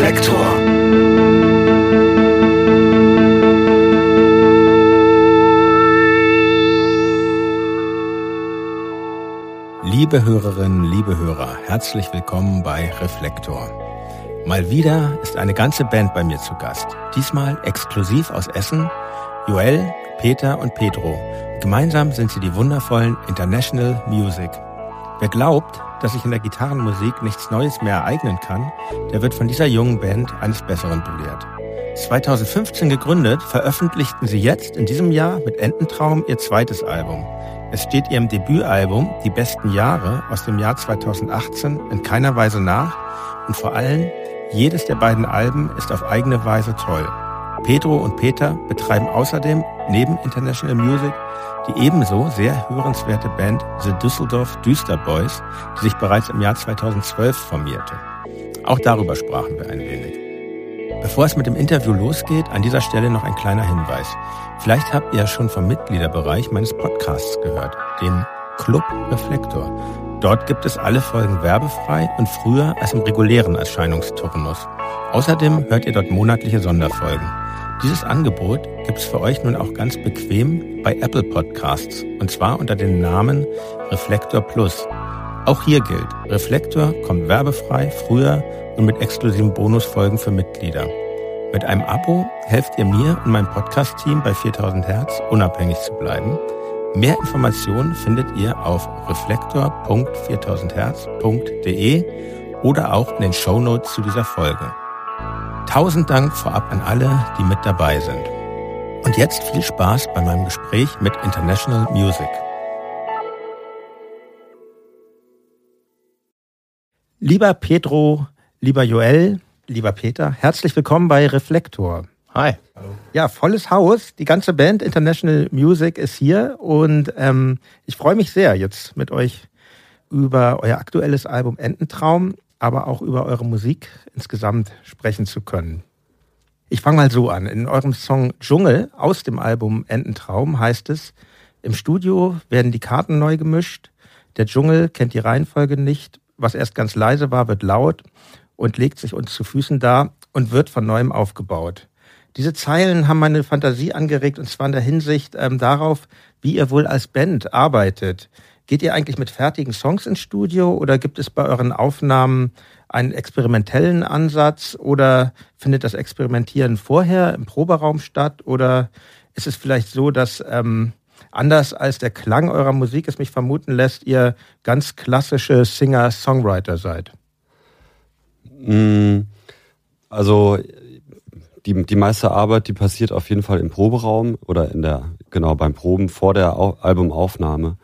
Reflektor. Liebe Hörerinnen, liebe Hörer, herzlich willkommen bei Reflektor. Mal wieder ist eine ganze Band bei mir zu Gast. Diesmal exklusiv aus Essen. Joel, Peter und Pedro. Gemeinsam sind sie die wundervollen International Music. Wer glaubt, dass sich in der Gitarrenmusik nichts Neues mehr ereignen kann, der wird von dieser jungen Band eines Besseren belehrt. 2015 gegründet, veröffentlichten sie jetzt in diesem Jahr mit Ententraum ihr zweites Album. Es steht ihrem Debütalbum Die besten Jahre aus dem Jahr 2018 in keiner Weise nach und vor allem jedes der beiden Alben ist auf eigene Weise toll. Pedro und Peter betreiben außerdem neben International Music die ebenso sehr hörenswerte Band The Düsseldorf Düster Boys, die sich bereits im Jahr 2012 formierte. Auch darüber sprachen wir ein wenig. Bevor es mit dem Interview losgeht, an dieser Stelle noch ein kleiner Hinweis. Vielleicht habt ihr schon vom Mitgliederbereich meines Podcasts gehört, den Club Reflektor. Dort gibt es alle Folgen werbefrei und früher als im regulären Erscheinungsturnus. Außerdem hört ihr dort monatliche Sonderfolgen. Dieses Angebot gibt es für euch nun auch ganz bequem bei Apple Podcasts und zwar unter dem Namen Reflektor Plus. Auch hier gilt, Reflektor kommt werbefrei, früher und mit exklusiven Bonusfolgen für Mitglieder. Mit einem Abo helft ihr mir und meinem Podcast-Team bei 4000 Hertz unabhängig zu bleiben. Mehr Informationen findet ihr auf reflektor.4000herz.de oder auch in den Show Notes zu dieser Folge. Tausend Dank vorab an alle, die mit dabei sind. Und jetzt viel Spaß bei meinem Gespräch mit International Music. Lieber Pedro, lieber Joel, lieber Peter, herzlich willkommen bei Reflektor. Hi. Hallo. Ja, volles Haus. Die ganze Band International Music ist hier und ähm, ich freue mich sehr, jetzt mit euch über euer aktuelles Album Ententraum aber auch über eure Musik insgesamt sprechen zu können. Ich fange mal so an. In eurem Song Dschungel aus dem Album Ententraum heißt es, im Studio werden die Karten neu gemischt, der Dschungel kennt die Reihenfolge nicht, was erst ganz leise war, wird laut und legt sich uns zu Füßen da und wird von neuem aufgebaut. Diese Zeilen haben meine Fantasie angeregt und zwar in der Hinsicht ähm, darauf, wie ihr wohl als Band arbeitet. Geht ihr eigentlich mit fertigen Songs ins Studio oder gibt es bei euren Aufnahmen einen experimentellen Ansatz oder findet das Experimentieren vorher im Proberaum statt oder ist es vielleicht so, dass ähm, anders als der Klang eurer Musik es mich vermuten lässt, ihr ganz klassische Singer-Songwriter seid? Mm, also die, die meiste Arbeit, die passiert auf jeden Fall im Proberaum oder in der, genau, beim Proben vor der Albumaufnahme.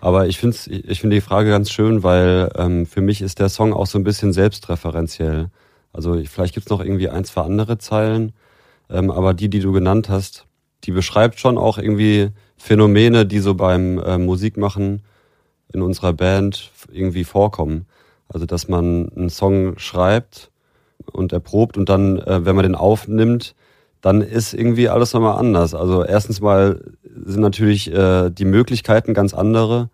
Aber ich finde ich find die Frage ganz schön, weil ähm, für mich ist der Song auch so ein bisschen selbstreferenziell. Also vielleicht gibt's noch irgendwie ein, zwei andere Zeilen, ähm, aber die, die du genannt hast, die beschreibt schon auch irgendwie Phänomene, die so beim äh, Musikmachen in unserer Band irgendwie vorkommen. Also dass man einen Song schreibt und erprobt und dann, äh, wenn man den aufnimmt, dann ist irgendwie alles nochmal anders. Also erstens mal sind natürlich äh, die Möglichkeiten ganz andere.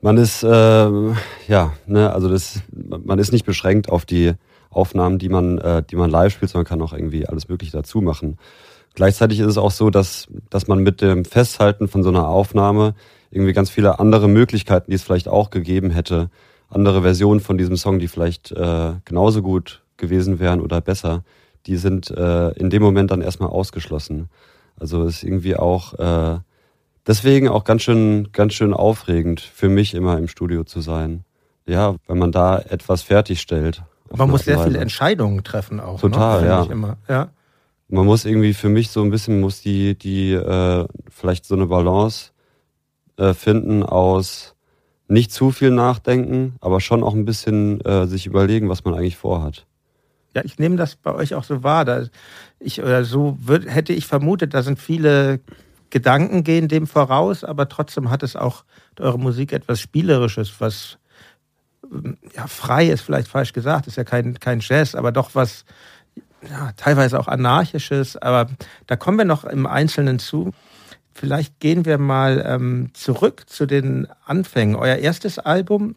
Man ist äh, ja, ne, also das, man ist nicht beschränkt auf die Aufnahmen, die man, äh, die man live spielt, sondern kann auch irgendwie alles Mögliche dazu machen. Gleichzeitig ist es auch so, dass, dass man mit dem Festhalten von so einer Aufnahme irgendwie ganz viele andere Möglichkeiten, die es vielleicht auch gegeben hätte, andere Versionen von diesem Song, die vielleicht äh, genauso gut gewesen wären oder besser, die sind äh, in dem Moment dann erstmal ausgeschlossen. Also ist irgendwie auch äh, deswegen auch ganz schön, ganz schön aufregend für mich immer im Studio zu sein. Ja, wenn man da etwas fertigstellt. Man muss sehr viele Entscheidungen treffen auch. Ne? Total, ne? ja. Immer. ja. Man muss irgendwie für mich so ein bisschen muss die die äh, vielleicht so eine Balance äh, finden aus nicht zu viel nachdenken, aber schon auch ein bisschen äh, sich überlegen, was man eigentlich vorhat. Ja, ich nehme das bei euch auch so wahr. Da ich, oder so würd, hätte ich vermutet, da sind viele Gedanken gehen dem voraus, aber trotzdem hat es auch eure Musik etwas Spielerisches, was ja, frei ist vielleicht falsch gesagt, ist ja kein, kein Jazz, aber doch was ja, teilweise auch anarchisches. Aber da kommen wir noch im Einzelnen zu. Vielleicht gehen wir mal ähm, zurück zu den Anfängen. Euer erstes Album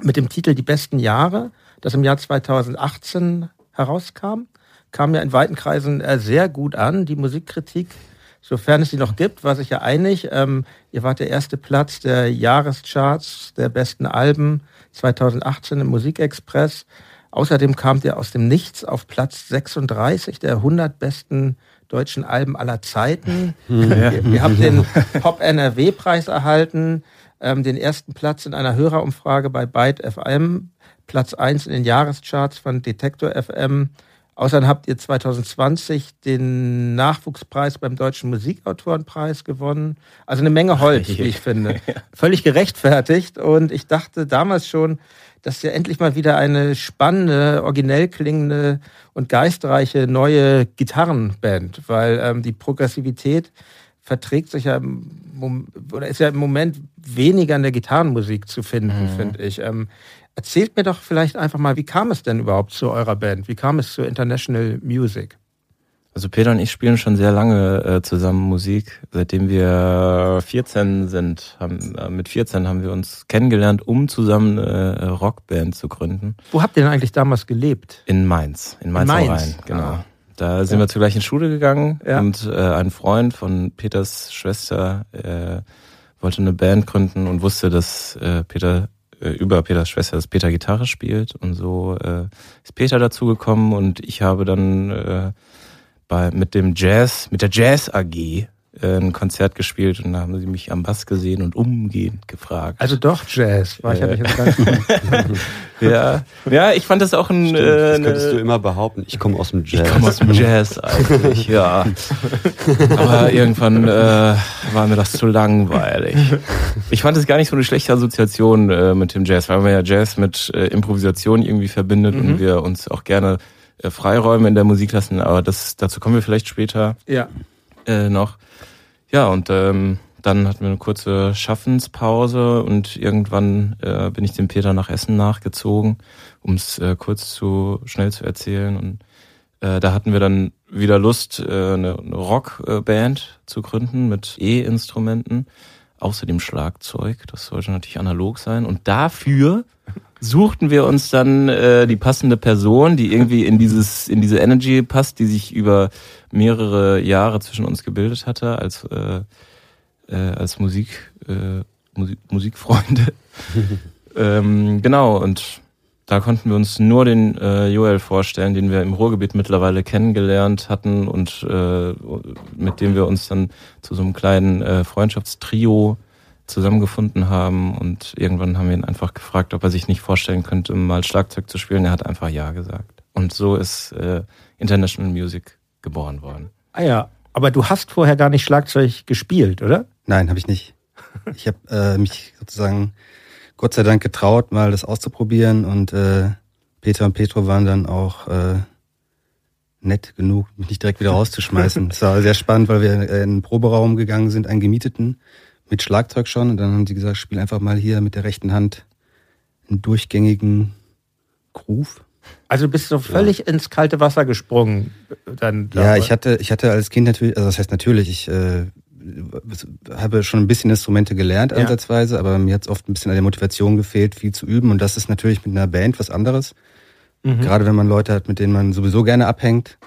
mit dem Titel Die besten Jahre, das im Jahr 2018 herauskam. Kam ja in weiten Kreisen äh, sehr gut an. Die Musikkritik, sofern es sie noch gibt, war sich ja einig. Ähm, ihr wart der erste Platz der Jahrescharts der besten Alben 2018 im Musikexpress. Außerdem kamt ihr aus dem Nichts auf Platz 36 der 100 besten deutschen Alben aller Zeiten. Ja. Ihr, ihr, habt den Pop NRW Preis erhalten, ähm, den ersten Platz in einer Hörerumfrage bei Byte FM, Platz 1 in den Jahrescharts von Detektor FM. Außerdem habt ihr 2020 den Nachwuchspreis beim Deutschen Musikautorenpreis gewonnen. Also eine Menge Holz, wie ich finde. Völlig gerechtfertigt. Und ich dachte damals schon, dass ja endlich mal wieder eine spannende, originell klingende und geistreiche neue Gitarrenband, weil ähm, die Progressivität verträgt sich ja im, oder ist ja im Moment weniger in der Gitarrenmusik zu finden, mhm. finde ich. Ähm, erzählt mir doch vielleicht einfach mal, wie kam es denn überhaupt zu eurer Band? Wie kam es zu International Music? Also Peter und ich spielen schon sehr lange äh, zusammen Musik, seitdem wir 14 sind. Haben, äh, mit 14 haben wir uns kennengelernt, um zusammen eine äh, Rockband zu gründen. Wo habt ihr denn eigentlich damals gelebt? In Mainz, in Mainz, in Mainz. Rhein, genau. Ah. Da sind ja. wir zur gleichen Schule gegangen ja. und äh, ein Freund von Peters Schwester äh, wollte eine Band gründen und wusste, dass äh, Peter äh, über Peters Schwester, dass Peter Gitarre spielt und so äh, ist Peter dazugekommen und ich habe dann äh, bei, mit dem Jazz, mit der Jazz AG ein Konzert gespielt und da haben sie mich am Bass gesehen und umgehend gefragt. Also doch Jazz, war ich äh, ja nicht ganz ja, ja, ich fand das auch ein. Stimmt, äh, das könntest du immer behaupten. Ich komme aus dem Jazz. Ich komme aus dem Jazz eigentlich, ja. Aber irgendwann äh, war mir das zu langweilig. Ich fand es gar nicht so eine schlechte Assoziation äh, mit dem Jazz, weil man ja Jazz mit äh, Improvisation irgendwie verbindet mhm. und wir uns auch gerne äh, Freiräume in der Musik lassen, aber das dazu kommen wir vielleicht später ja. äh, noch. Ja, und ähm, dann hatten wir eine kurze Schaffenspause und irgendwann äh, bin ich dem Peter nach Essen nachgezogen, um es äh, kurz zu schnell zu erzählen. Und äh, da hatten wir dann wieder Lust, äh, eine, eine Rockband zu gründen mit E-Instrumenten, außer dem Schlagzeug. Das sollte natürlich analog sein. Und dafür suchten wir uns dann äh, die passende Person, die irgendwie in dieses in diese Energy passt, die sich über mehrere Jahre zwischen uns gebildet hatte als äh, äh, als Musik, äh, Musik Musikfreunde. ähm, genau und da konnten wir uns nur den äh, Joel vorstellen, den wir im Ruhrgebiet mittlerweile kennengelernt hatten und äh, mit dem wir uns dann zu so einem kleinen äh, Freundschaftstrio zusammengefunden haben und irgendwann haben wir ihn einfach gefragt, ob er sich nicht vorstellen könnte, mal Schlagzeug zu spielen. Er hat einfach Ja gesagt. Und so ist äh, International Music geboren worden. Ah ja, aber du hast vorher gar nicht Schlagzeug gespielt, oder? Nein, habe ich nicht. Ich habe äh, mich sozusagen Gott sei Dank getraut, mal das auszuprobieren und äh, Peter und Petro waren dann auch äh, nett genug, mich nicht direkt wieder rauszuschmeißen. Es war sehr spannend, weil wir in einen Proberaum gegangen sind, einen gemieteten mit Schlagzeug schon. Und dann haben sie gesagt, spiel einfach mal hier mit der rechten Hand einen durchgängigen Groove. Also du bist so völlig ja. ins kalte Wasser gesprungen. Dann, ja, ich hatte, ich hatte als Kind natürlich, also das heißt natürlich, ich äh, habe schon ein bisschen Instrumente gelernt ja. ansatzweise, aber mir hat es oft ein bisschen an der Motivation gefehlt, viel zu üben. Und das ist natürlich mit einer Band was anderes. Mhm. Gerade wenn man Leute hat, mit denen man sowieso gerne abhängt,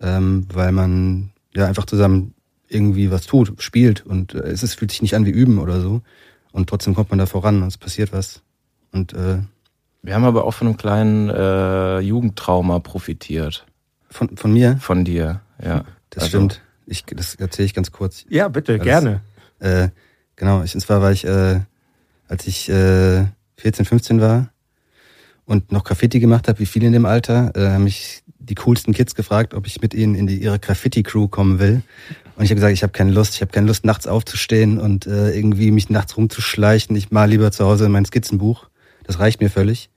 ähm, weil man ja einfach zusammen irgendwie was tut, spielt und äh, es ist, fühlt sich nicht an wie üben oder so. Und trotzdem kommt man da voran und es passiert was. Und äh, wir haben aber auch von einem kleinen äh, Jugendtrauma profitiert. Von, von mir? Von dir, ja. Das also. stimmt. Ich, das erzähle ich ganz kurz. Ja, bitte, Alles, gerne. Äh, genau, ich, und zwar war ich, äh, als ich äh, 14, 15 war und noch Graffiti gemacht habe, wie viele in dem Alter, äh, haben mich die coolsten Kids gefragt, ob ich mit ihnen in die, ihre Graffiti-Crew kommen will. Und ich habe gesagt, ich habe keine Lust, ich habe keine Lust, nachts aufzustehen und äh, irgendwie mich nachts rumzuschleichen. Ich mal lieber zu Hause mein Skizzenbuch. Das reicht mir völlig.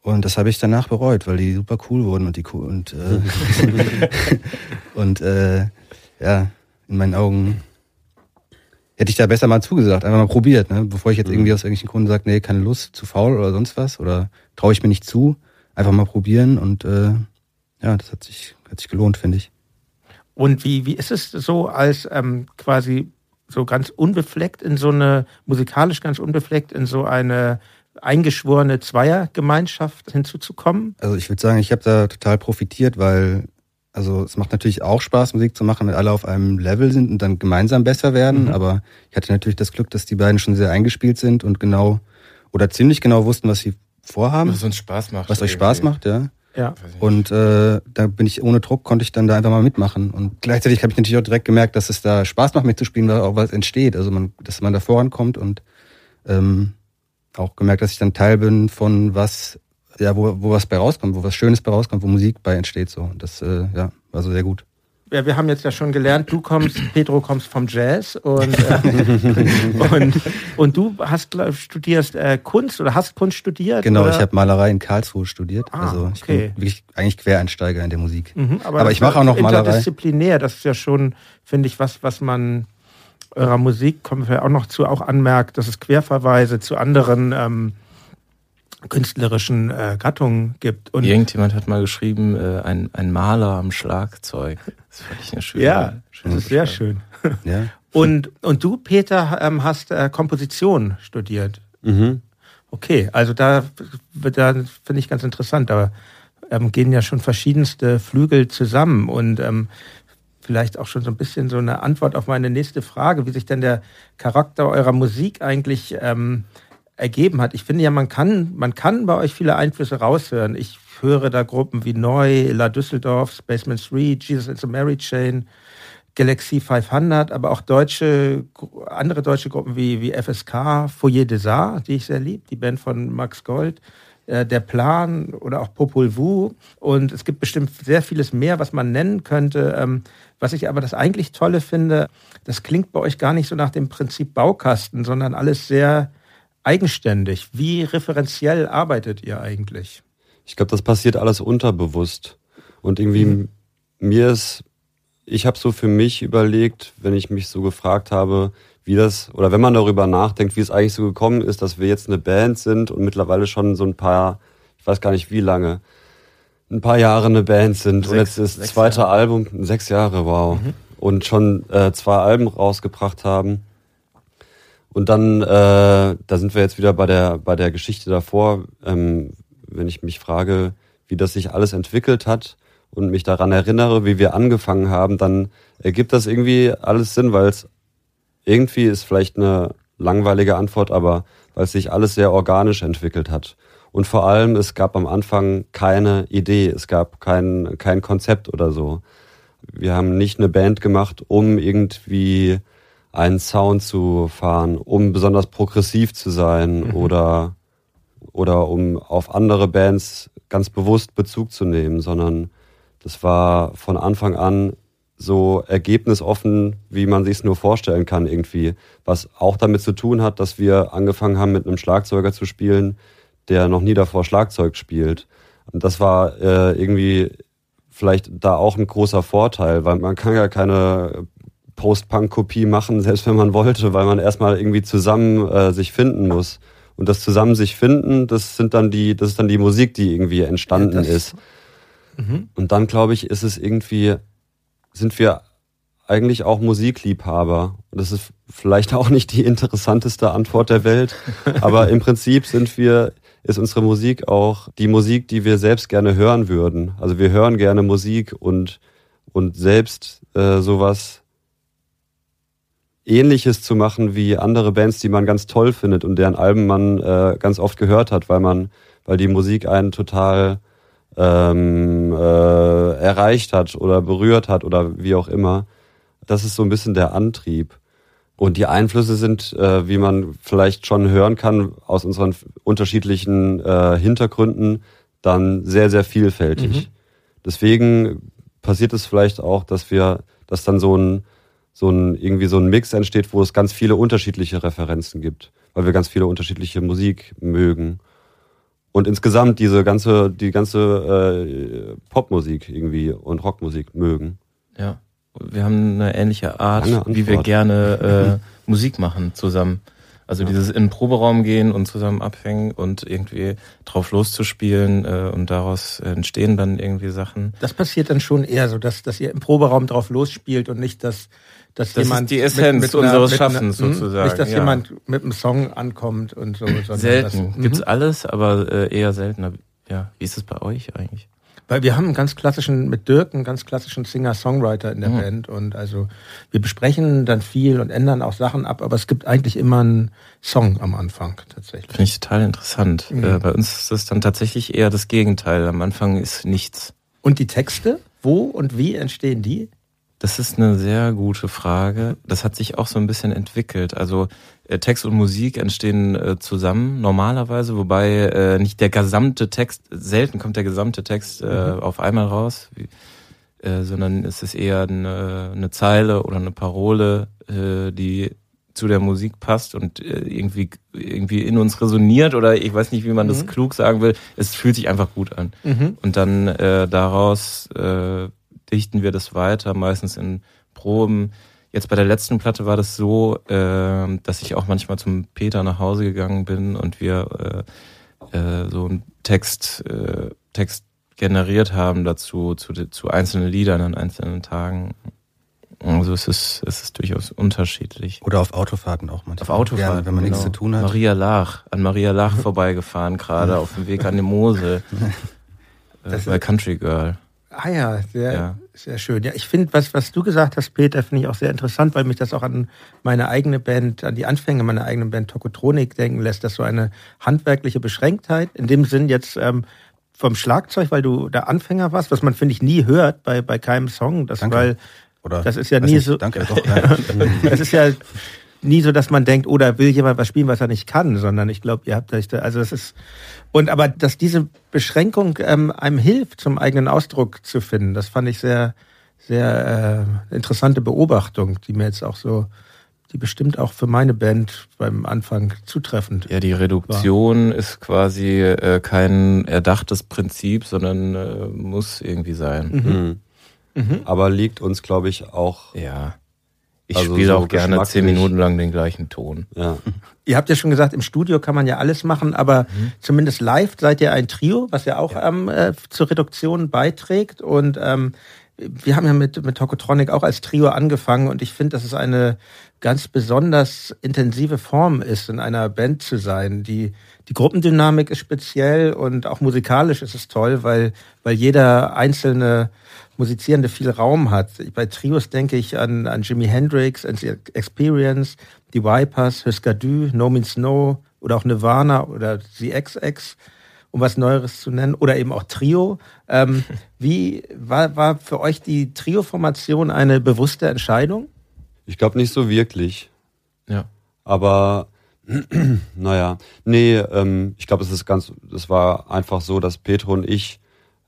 Und das habe ich danach bereut, weil die super cool wurden und die cool und äh, und äh, ja, in meinen Augen hätte ich da besser mal zugesagt, einfach mal probiert, ne? bevor ich jetzt irgendwie mhm. aus irgendwelchen Gründen sage, nee, keine Lust, zu faul oder sonst was oder traue ich mir nicht zu, einfach mal probieren und äh, ja, das hat sich, hat sich gelohnt, finde ich. Und wie, wie ist es so, als ähm, quasi so ganz unbefleckt in so eine, musikalisch ganz unbefleckt in so eine eingeschworene Zweiergemeinschaft hinzuzukommen? Also ich würde sagen, ich habe da total profitiert, weil also es macht natürlich auch Spaß, Musik zu machen, wenn alle auf einem Level sind und dann gemeinsam besser werden. Mhm. Aber ich hatte natürlich das Glück, dass die beiden schon sehr eingespielt sind und genau oder ziemlich genau wussten, was sie vorhaben. Was uns Spaß macht. Was euch Spaß macht, ja. Ja. Und äh, da bin ich ohne Druck, konnte ich dann da einfach mal mitmachen. Und gleichzeitig habe ich natürlich auch direkt gemerkt, dass es da Spaß macht mitzuspielen, weil auch was entsteht. Also man, dass man da vorankommt und ähm, auch gemerkt, dass ich dann Teil bin von was, ja, wo, wo was bei rauskommt, wo was Schönes bei rauskommt, wo Musik bei entsteht. So. Und das äh, ja, war so sehr gut ja, wir haben jetzt ja schon gelernt, du kommst, Pedro kommst vom Jazz und, äh, und, und du hast studierst äh, Kunst oder hast Kunst studiert? Genau, oder? ich habe Malerei in Karlsruhe studiert. Ah, also ich okay. bin wirklich eigentlich Quereinsteiger in der Musik. Mhm, aber, aber ich mache auch noch Malerei. Interdisziplinär, das ist ja schon, finde ich, was, was man eurer Musik, kommen wir auch noch zu, auch anmerkt, dass es Querverweise zu anderen ähm, künstlerischen äh, Gattungen gibt. Und Irgendjemand hat mal geschrieben, äh, ein, ein Maler am Schlagzeug. Das fand ich eine schöne Ja, schöne das ist sehr schön. Ja. Und, und du, Peter, ähm, hast äh, Komposition studiert. Mhm. Okay, also da, da finde ich ganz interessant. Da ähm, gehen ja schon verschiedenste Flügel zusammen und ähm, vielleicht auch schon so ein bisschen so eine Antwort auf meine nächste Frage, wie sich denn der Charakter eurer Musik eigentlich ähm, ergeben hat. Ich finde ja, man kann, man kann bei euch viele Einflüsse raushören. Ich höre da Gruppen wie Neu, La Düsseldorf, Spaceman 3, Jesus and the Mary Chain, Galaxy 500, aber auch deutsche, andere deutsche Gruppen wie, wie FSK, Foyer des Arts, die ich sehr liebe, die Band von Max Gold, äh, Der Plan oder auch Popol Vuh. Und es gibt bestimmt sehr vieles mehr, was man nennen könnte. Ähm, was ich aber das eigentlich Tolle finde, das klingt bei euch gar nicht so nach dem Prinzip Baukasten, sondern alles sehr eigenständig. Wie referenziell arbeitet ihr eigentlich? Ich glaube, das passiert alles unterbewusst. Und irgendwie mhm. mir ist, ich habe so für mich überlegt, wenn ich mich so gefragt habe, wie das, oder wenn man darüber nachdenkt, wie es eigentlich so gekommen ist, dass wir jetzt eine Band sind und mittlerweile schon so ein paar, ich weiß gar nicht wie lange, ein paar Jahre eine Band sind. Sechs, und jetzt ist das zweite Jahre. Album, sechs Jahre, wow. Mhm. Und schon äh, zwei Alben rausgebracht haben. Und dann, äh, da sind wir jetzt wieder bei der, bei der Geschichte davor, ähm, wenn ich mich frage, wie das sich alles entwickelt hat und mich daran erinnere, wie wir angefangen haben, dann ergibt das irgendwie alles Sinn, weil es irgendwie ist vielleicht eine langweilige Antwort, aber weil es sich alles sehr organisch entwickelt hat. Und vor allem, es gab am Anfang keine Idee, es gab kein, kein Konzept oder so. Wir haben nicht eine Band gemacht, um irgendwie einen Sound zu fahren, um besonders progressiv zu sein mhm. oder, oder um auf andere Bands ganz bewusst Bezug zu nehmen, sondern das war von Anfang an so ergebnisoffen, wie man sich es nur vorstellen kann irgendwie. Was auch damit zu tun hat, dass wir angefangen haben, mit einem Schlagzeuger zu spielen, der noch nie davor Schlagzeug spielt. Und das war äh, irgendwie vielleicht da auch ein großer Vorteil, weil man kann ja keine Post-Punk-Kopie machen, selbst wenn man wollte, weil man erstmal irgendwie zusammen äh, sich finden muss. Und das zusammen sich finden, das sind dann die, das ist dann die Musik, die irgendwie entstanden ja, ist. Mhm. Und dann glaube ich, ist es irgendwie, sind wir eigentlich auch Musikliebhaber. Das ist vielleicht auch nicht die interessanteste Antwort der Welt, aber im Prinzip sind wir, ist unsere Musik auch die Musik, die wir selbst gerne hören würden. Also wir hören gerne Musik und, und selbst äh, sowas Ähnliches zu machen wie andere Bands, die man ganz toll findet und deren Alben man äh, ganz oft gehört hat, weil man, weil die Musik einen total ähm, äh, erreicht hat oder berührt hat oder wie auch immer. Das ist so ein bisschen der Antrieb. Und die Einflüsse sind, äh, wie man vielleicht schon hören kann, aus unseren unterschiedlichen äh, Hintergründen, dann sehr, sehr vielfältig. Mhm. Deswegen passiert es vielleicht auch, dass wir, dass dann so ein so ein, irgendwie so ein Mix entsteht, wo es ganz viele unterschiedliche Referenzen gibt, weil wir ganz viele unterschiedliche Musik mögen. Und insgesamt diese ganze, die ganze äh, Popmusik irgendwie und Rockmusik mögen. Ja, wir haben eine ähnliche Art, wie wir gerne äh, Musik machen zusammen. Also ja. dieses in den Proberaum gehen und zusammen abhängen und irgendwie drauf loszuspielen äh, und daraus entstehen dann irgendwie Sachen. Das passiert dann schon eher so, dass, dass ihr im Proberaum drauf losspielt und nicht, dass, dass das jemand. Ist die Essenz mit, mit unseres einer, Schaffens einer, hm? sozusagen. Nicht, dass ja. jemand mit einem Song ankommt und so. Selten. Das, Gibt's mhm. alles, aber äh, eher seltener. Ja. Wie ist es bei euch eigentlich? Weil wir haben einen ganz klassischen, mit Dirk, einen ganz klassischen Singer-Songwriter in der mhm. Band. Und also wir besprechen dann viel und ändern auch Sachen ab, aber es gibt eigentlich immer einen Song am Anfang tatsächlich. Finde ich total interessant. Mhm. Äh, bei uns ist das dann tatsächlich eher das Gegenteil. Am Anfang ist nichts. Und die Texte? Wo und wie entstehen die? Das ist eine sehr gute Frage. Das hat sich auch so ein bisschen entwickelt. Also Text und Musik entstehen äh, zusammen normalerweise, wobei äh, nicht der gesamte Text, selten kommt der gesamte Text äh, mhm. auf einmal raus, wie, äh, sondern es ist eher eine, eine Zeile oder eine Parole, äh, die zu der Musik passt und äh, irgendwie irgendwie in uns resoniert oder ich weiß nicht, wie man das mhm. klug sagen will. Es fühlt sich einfach gut an. Mhm. Und dann äh, daraus äh, dichten wir das weiter, meistens in Proben. Jetzt bei der letzten Platte war das so, äh, dass ich auch manchmal zum Peter nach Hause gegangen bin und wir äh, äh, so einen Text, äh, Text generiert haben dazu, zu, zu einzelnen Liedern an einzelnen Tagen. Also es ist, es ist durchaus unterschiedlich. Oder auf Autofahrten auch manchmal. Auf Autofahrten, ja, wenn man genau. nichts zu tun hat. Maria Lach, an Maria Lach vorbeigefahren gerade auf dem Weg an die Mosel. äh, bei Country Girl. Ah ja, sehr, ja. Sehr schön. Ja, ich finde, was, was du gesagt hast, Peter, finde ich auch sehr interessant, weil mich das auch an meine eigene Band, an die Anfänge meiner eigenen Band Tokotronik denken lässt, dass so eine handwerkliche Beschränktheit, in dem Sinn jetzt ähm, vom Schlagzeug, weil du der Anfänger warst, was man, finde ich, nie hört bei, bei keinem Song, das, Danke. weil Oder das ist ja nie nicht, so. Danke, doch. Das ist ja nie so, dass man denkt, oder oh, will jemand was spielen, was er nicht kann, sondern ich glaube, ihr habt euch da, also es ist und aber dass diese Beschränkung ähm, einem hilft, zum eigenen Ausdruck zu finden, das fand ich sehr sehr äh, interessante Beobachtung, die mir jetzt auch so die bestimmt auch für meine Band beim Anfang zutreffend. Ja, die Reduktion war. ist quasi äh, kein erdachtes Prinzip, sondern äh, muss irgendwie sein. Mhm. Mhm. Aber liegt uns, glaube ich, auch ja. Ich also spiele so auch gerne zehn Minuten lang den gleichen Ton. Ja. Ihr habt ja schon gesagt, im Studio kann man ja alles machen, aber mhm. zumindest live seid ihr ein Trio, was ja auch ja. Ähm, äh, zur Reduktion beiträgt. Und ähm, wir haben ja mit, mit Tokotronic auch als Trio angefangen und ich finde, dass es eine ganz besonders intensive Form ist, in einer Band zu sein. Die, die Gruppendynamik ist speziell und auch musikalisch ist es toll, weil, weil jeder einzelne Musizierende viel Raum hat. Bei Trios denke ich an, an Jimi Hendrix, an The Experience, die Vipers, Husker Du, No Means No oder auch Nirvana oder The XX, um was Neueres zu nennen, oder eben auch Trio. Ähm, wie war, war für euch die Trio-Formation eine bewusste Entscheidung? Ich glaube nicht so wirklich. Ja. Aber naja, nee, ähm, ich glaube, es ist ganz, es war einfach so, dass Petro und ich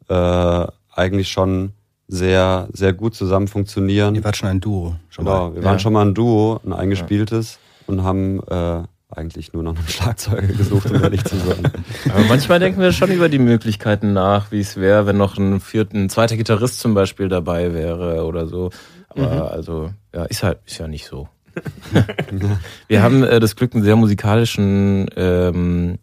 äh, eigentlich schon sehr, sehr gut zusammen funktionieren. Ihr wart schon ein Duo. Schon genau, mal. wir waren schon mal ein Duo, ein eingespieltes ja. und haben äh, eigentlich nur noch einen Schlagzeuger gesucht, um ehrlich zu sein. Aber manchmal denken wir schon über die Möglichkeiten nach, wie es wäre, wenn noch ein vierten, ein zweiter Gitarrist zum Beispiel dabei wäre oder so. Aber mhm. also, ja, ist halt, ist ja nicht so. wir haben äh, das Glück, einen sehr musikalischen ähm,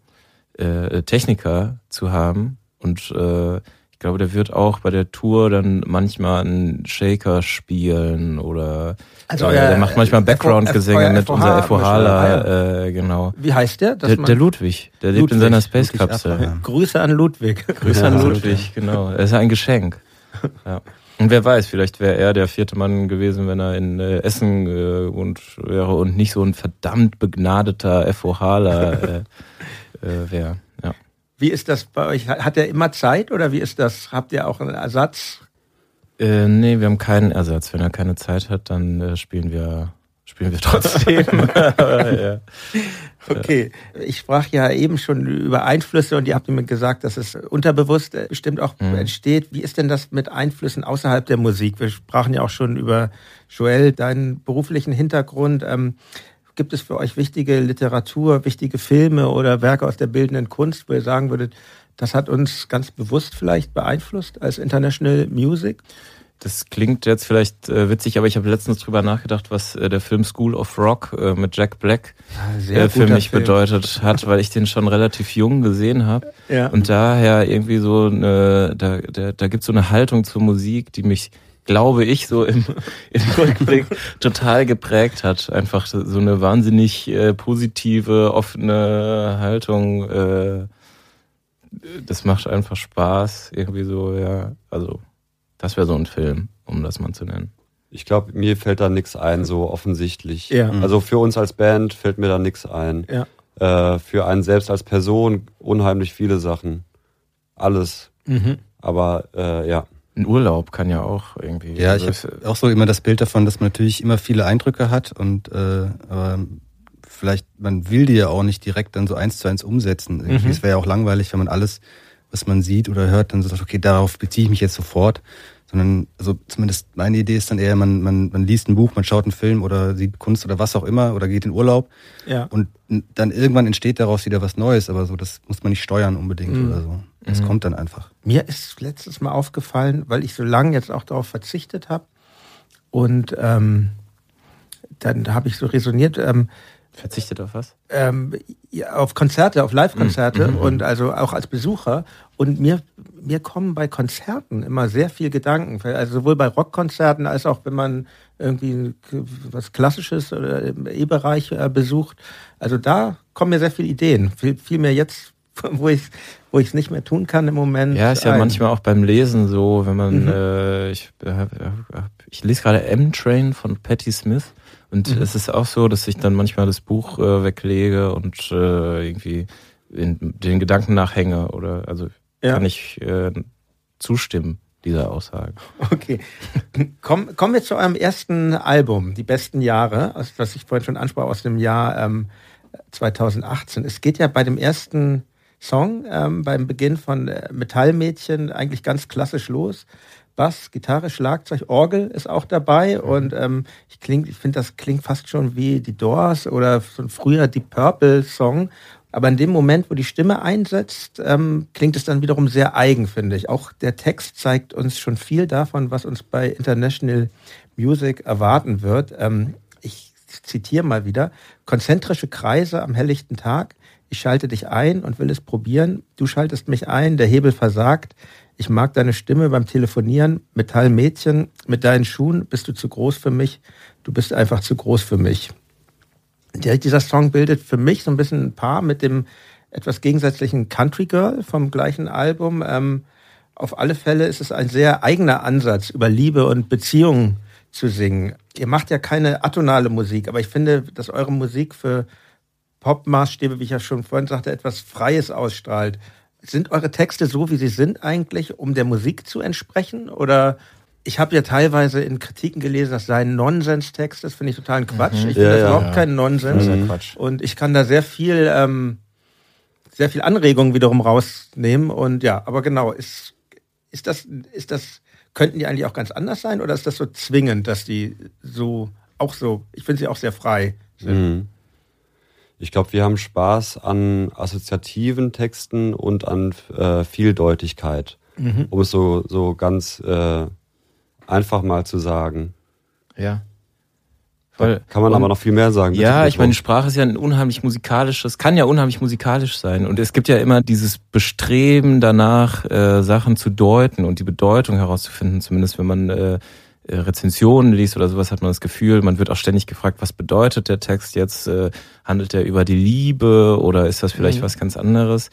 äh, Techniker zu haben und äh, ich glaube, der wird auch bei der Tour dann manchmal einen Shaker spielen oder also, äh, der macht manchmal Background-Gesänge mit unser FOHler, äh, genau. Wie heißt der? Der, der, Ludwig, der Ludwig. lebt in seiner Space-Kapsel. Ja. Grüße an Ludwig. Grüße an Ludwig, genau. Er ist ein Geschenk. Ja. Und wer weiß, vielleicht wäre er der vierte Mann gewesen, wenn er in äh, Essen äh, und wäre und nicht so ein verdammt begnadeter FOHler äh, äh, wäre. Ja. Wie ist das bei euch? Hat er immer Zeit oder wie ist das? Habt ihr auch einen Ersatz? Äh, nee, wir haben keinen Ersatz. Wenn er keine Zeit hat, dann äh, spielen wir spielen wir trotzdem. ja. Okay, ich sprach ja eben schon über Einflüsse und ihr habt mir gesagt, dass es unterbewusst äh, bestimmt auch mhm. entsteht. Wie ist denn das mit Einflüssen außerhalb der Musik? Wir sprachen ja auch schon über Joel, deinen beruflichen Hintergrund. Ähm, Gibt es für euch wichtige Literatur, wichtige Filme oder Werke aus der bildenden Kunst, wo ihr sagen würdet, das hat uns ganz bewusst vielleicht beeinflusst als International Music? Das klingt jetzt vielleicht äh, witzig, aber ich habe letztens drüber nachgedacht, was äh, der Film School of Rock äh, mit Jack Black Ah, äh, für mich Film. bedeutet hat, weil ich den schon relativ jung gesehen habe. Ja. Und daher irgendwie so eine, da, da, da gibt so eine Haltung zur Musik, die mich, glaube ich, so im, im Rückblick total geprägt hat. Einfach so eine wahnsinnig äh, positive, offene Haltung. Äh, das macht einfach Spaß, irgendwie so, ja. Also, das wäre so ein Film, um das mal zu nennen. Ich glaube, mir fällt da nichts ein, so offensichtlich. Ja. Also für uns als Band fällt mir da nichts ein. Ja. Äh, für einen selbst als Person unheimlich viele Sachen. Alles. Mhm. Aber äh, ja. Ein Urlaub kann ja auch irgendwie. Ja, ich also habe auch so immer das Bild davon, dass man natürlich immer viele Eindrücke hat und äh, aber vielleicht, man will die ja auch nicht direkt dann so eins zu eins umsetzen. Irgendwie. Mhm. Es wäre ja auch langweilig, wenn man alles, was man sieht oder hört, dann so sagt, okay, darauf beziehe ich mich jetzt sofort. Sondern, also zumindest meine Idee ist dann eher, man, man, man liest ein Buch, man schaut einen Film oder sieht Kunst oder was auch immer oder geht in Urlaub Ja. und dann irgendwann entsteht daraus wieder was Neues, aber so, das muss man nicht steuern unbedingt Mhm. oder so. Das Mhm. kommt dann einfach. Mir ist letztes Mal aufgefallen, weil ich so lange jetzt auch darauf verzichtet habe und ähm, dann habe ich so resoniert, ähm, Verzichtet auf was? ähm, ja, auf Konzerte, auf Live-Konzerte Mhm. und also auch als Besucher. Und mir, mir kommen bei Konzerten immer sehr viel Gedanken. Also sowohl bei Rockkonzerten als auch wenn man irgendwie was Klassisches oder im E-Bereich äh, besucht. Also da kommen mir sehr viele Ideen. Viel, viel mehr jetzt, wo ich wo ich es nicht mehr tun kann im Moment. Ja, ist ja ein. manchmal auch beim Lesen so, wenn man, Mhm. äh, ich, hab, ich lese gerade M-Train von Patti Smith und Mhm. es ist auch so, dass ich dann manchmal das Buch äh, weglege und äh, irgendwie den Gedanken nachhänge oder also Ja. kann ich äh, zustimmen dieser Aussage. Okay. Komm, kommen wir zu eurem ersten Album, Die besten Jahre, aus- was ich vorhin schon ansprach, aus dem Jahr ähm, 2018. Es geht ja bei dem ersten Song, ähm, beim Beginn von äh, Metallmädchen, eigentlich ganz klassisch los. Bass, Gitarre, Schlagzeug, Orgel ist auch dabei und ähm, ich, kling- ich finde, das klingt fast schon wie die Doors oder so ein früher Deep Purple Song. Aber in dem Moment, wo die Stimme einsetzt, ähm, klingt es dann wiederum sehr eigen, finde ich. Auch der Text zeigt uns schon viel davon, was uns bei International Music erwarten wird. Ähm, ich zitiere mal wieder. Konzentrische Kreise am helllichten Tag. Ich schalte dich ein und will es probieren. Du schaltest mich ein, der Hebel versagt. Ich mag deine Stimme beim Telefonieren. Metallmädchen, mit deinen Schuhen bist du zu groß für mich. Du bist einfach zu groß für mich. Dieser Song bildet für mich so ein bisschen ein Paar mit dem etwas gegensätzlichen Country Girl vom gleichen Album. Ähm, auf alle Fälle ist es ein sehr eigener Ansatz, über Liebe und Beziehungen zu singen. Ihr macht ja keine atonale Musik, aber ich finde, dass eure Musik für Popmaßstäbe, wie ich ja schon vorhin sagte, etwas Freies ausstrahlt. Sind eure Texte so, wie sie sind eigentlich, um der Musik zu entsprechen? Oder ich habe ja teilweise in Kritiken gelesen, das sei ein Nonsenstext. Das finde ich totalen Quatsch. Ich finde Ja, das ja. überhaupt kein Nonsens. Ja Quatsch. Und ich kann da sehr viel, ähm, sehr viel Anregung wiederum rausnehmen. Und ja, aber genau, ist, ist das, ist das, könnten die eigentlich auch ganz anders sein oder ist das so zwingend, dass die so, auch so, ich finde sie auch sehr frei sind? Mhm. Ich glaube, wir haben Spaß an assoziativen Texten und an äh, Vieldeutigkeit, Mhm. um es so, so ganz äh, einfach mal zu sagen. Ja. Da Voll. kann man Und- aber noch viel mehr sagen. Ja, ich meine, Sprache ist ja ein unheimlich musikalisches, kann ja unheimlich musikalisch sein. Und es gibt ja immer dieses Bestreben danach, äh, Sachen zu deuten und die Bedeutung herauszufinden. Zumindest wenn man äh, Rezensionen liest oder sowas, hat man das Gefühl, man wird auch ständig gefragt, was bedeutet der Text jetzt? Äh, handelt er über die Liebe oder ist das vielleicht Mhm. was ganz anderes?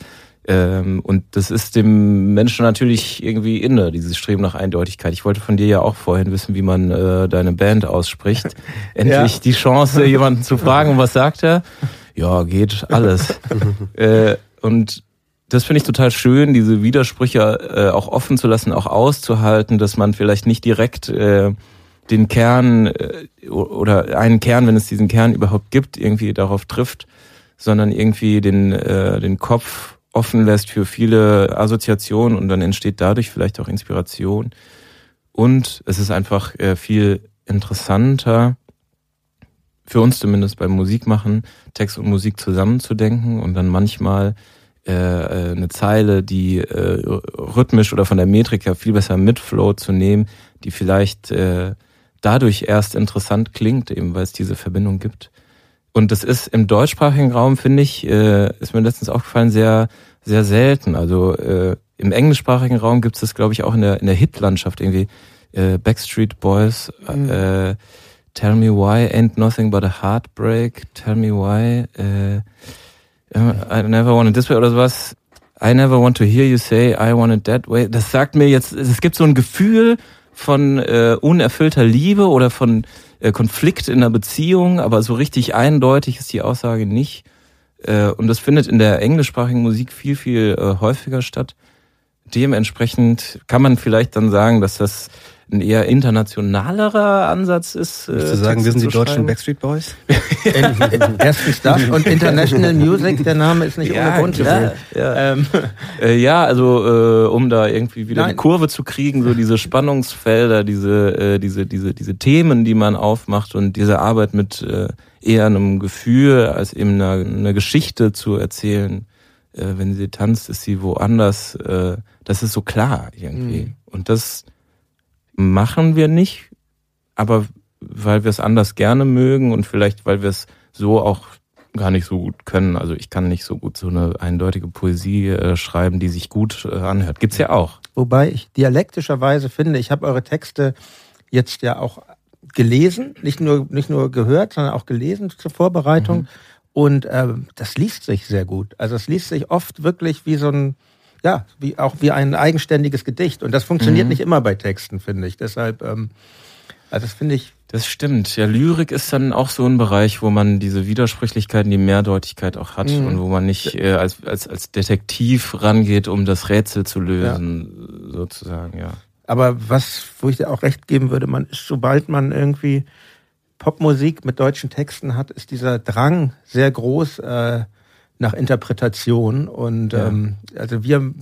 Ähm, und das ist dem Menschen natürlich irgendwie inne, dieses Streben nach Eindeutigkeit. Ich wollte von dir ja auch vorhin wissen, wie man äh, deine Band ausspricht. Endlich Ja. die Chance, jemanden zu fragen, was sagt er? Ja, geht alles. äh, und das finde ich total schön, diese Widersprüche äh, auch offen zu lassen, auch auszuhalten, dass man vielleicht nicht direkt äh, den Kern äh, oder einen Kern, wenn es diesen Kern überhaupt gibt, irgendwie darauf trifft, sondern irgendwie den, äh, den Kopf offen lässt für viele Assoziationen und dann entsteht dadurch vielleicht auch Inspiration. Und es ist einfach äh, viel interessanter, für uns zumindest beim Musikmachen, Text und Musik zusammenzudenken und dann manchmal äh, äh, eine Zeile, die äh, rhythmisch oder von der Metrik her viel besser mitflowt zu nehmen, die vielleicht äh, dadurch erst interessant klingt, eben weil es diese Verbindung gibt. Und das ist im deutschsprachigen Raum, finde ich, äh, ist mir letztens aufgefallen, sehr, sehr selten. Also äh, im englischsprachigen Raum gibt es das, glaube ich, auch in der, in der Hitlandschaft irgendwie. Äh, Backstreet Boys, mhm. äh, Tell Me Why Ain't Nothing But a Heartbreak, Tell Me Why, äh, I never want it this way oder sowas. I never want to hear you say I want it that way. Das sagt mir jetzt, es gibt so ein Gefühl von äh, unerfüllter Liebe oder von äh, Konflikt in einer Beziehung, aber so richtig eindeutig ist die Aussage nicht. Äh, und das findet in der englischsprachigen Musik viel, viel äh, häufiger statt. Dementsprechend kann man vielleicht dann sagen, dass das ein eher internationalerer Ansatz ist. Äh, zu sagen, wir sind die deutschen Backstreet Boys? Erstens das und International Music, der Name ist nicht ja, ohne Grund. Ja, ja. Ähm. Äh, ja also äh, um da irgendwie wieder Nein. die Kurve zu kriegen, so diese Spannungsfelder, diese, äh, diese, diese, diese Themen, die man aufmacht und diese Arbeit mit äh, eher einem Gefühl als eben einer, einer Geschichte zu erzählen. Äh, wenn sie tanzt, ist sie woanders. Äh, das ist so klar irgendwie. Mhm. Und das machen wir nicht, aber weil wir es anders gerne mögen und vielleicht weil wir es so auch gar nicht so gut können. Also ich kann nicht so gut so eine eindeutige Poesie äh, schreiben, die sich gut äh, anhört. Gibt's ja auch. Wobei ich dialektischerweise finde, ich habe eure Texte jetzt ja auch gelesen, nicht nur nicht nur gehört, sondern auch gelesen zur Vorbereitung. Mhm. Und äh, das liest sich sehr gut. Also es liest sich oft wirklich wie so ein ja, wie, auch wie ein eigenständiges Gedicht. Und das funktioniert mhm. nicht immer bei Texten, finde ich. Deshalb, ähm, also das finde ich. Das stimmt. Ja, Lyrik ist dann auch so ein Bereich, wo man diese Widersprüchlichkeiten, die Mehrdeutigkeit auch hat mhm. und wo man nicht äh, als, als, als Detektiv rangeht, um das Rätsel zu lösen, ja. sozusagen, ja. Aber was, wo ich dir auch recht geben würde, man ist, sobald man irgendwie Popmusik mit deutschen Texten hat, ist dieser Drang sehr groß, äh, nach Interpretation. Und ja. ähm, also wir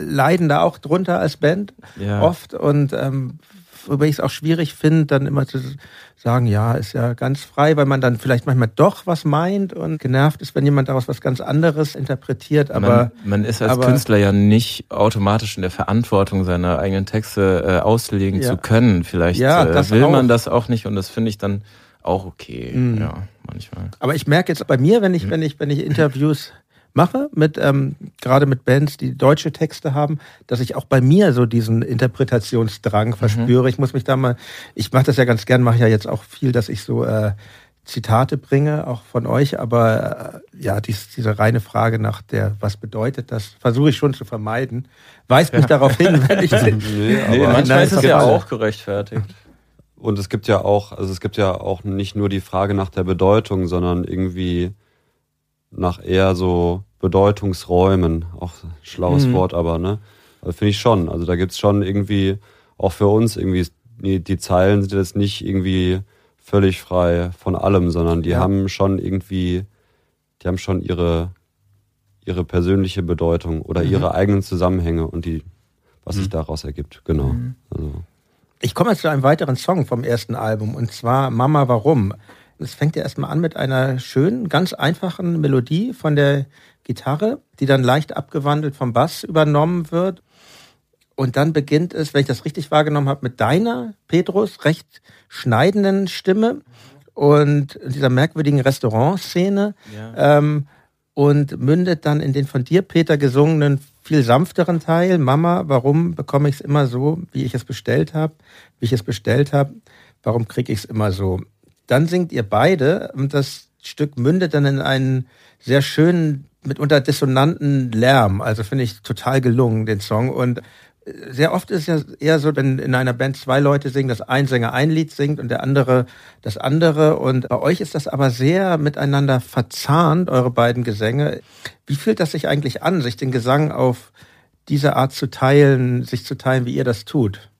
leiden da auch drunter als Band ja. oft und ähm, wobei ich es auch schwierig finde, dann immer zu sagen, ja, ist ja ganz frei, weil man dann vielleicht manchmal doch was meint und genervt ist, wenn jemand daraus was ganz anderes interpretiert. Aber man, man ist als aber, Künstler ja nicht automatisch in der Verantwortung, seine eigenen Texte äh, auslegen ja. zu können. Vielleicht ja, äh, will man das auch nicht und das finde ich dann auch okay, mhm. ja, manchmal. Aber ich merke jetzt bei mir, wenn ich, mhm. wenn ich, wenn ich Interviews mache, mit ähm, gerade mit Bands, die deutsche Texte haben, dass ich auch bei mir so diesen Interpretationsdrang mhm. verspüre. Ich muss mich da mal, ich mache das ja ganz gern, mache ja jetzt auch viel, dass ich so äh, Zitate bringe, auch von euch, aber äh, ja, dies, diese reine Frage nach der, was bedeutet das, versuche ich schon zu vermeiden. Weist mich ja. darauf hin, wenn ich. nee, nee, manchmal ist es ja auch gerechtfertigt. Und es gibt ja auch, also es gibt ja auch nicht nur die Frage nach der Bedeutung, sondern irgendwie nach eher so Bedeutungsräumen. Auch schlaues mhm. Wort, aber ne? Also finde ich schon. Also da gibt's schon irgendwie, auch für uns irgendwie, die, die Zeilen sind jetzt nicht irgendwie völlig frei von allem, sondern die ja. haben schon irgendwie, die haben schon ihre, ihre persönliche Bedeutung oder mhm. ihre eigenen Zusammenhänge und die, was mhm. sich daraus ergibt. Genau. Mhm. Also. Ich komme jetzt zu einem weiteren Song vom ersten Album und zwar Mama Warum. Es fängt ja erstmal an mit einer schönen, ganz einfachen Melodie von der Gitarre, die dann leicht abgewandelt vom Bass übernommen wird. Und dann beginnt es, wenn ich das richtig wahrgenommen habe, mit deiner, Petrus, recht schneidenden Stimme und dieser merkwürdigen Restaurantszene. Ja. Ähm, und mündet dann in den von dir, Peter, gesungenen viel sanfteren Teil. Mama, warum bekomme ich es immer so, wie ich es bestellt habe, wie ich es bestellt habe? Warum kriege ich es immer so? Dann singt ihr beide und das Stück mündet dann in einen sehr schönen, mitunter dissonanten Lärm. Also finde ich total gelungen, den Song. Und sehr oft ist es ja eher so, wenn in einer Band zwei Leute singen, dass ein Sänger ein Lied singt und der andere das andere. Und bei euch ist das aber sehr miteinander verzahnt, eure beiden Gesänge. Wie fühlt das sich eigentlich an, sich den Gesang auf diese Art zu teilen, sich zu teilen, wie ihr das tut?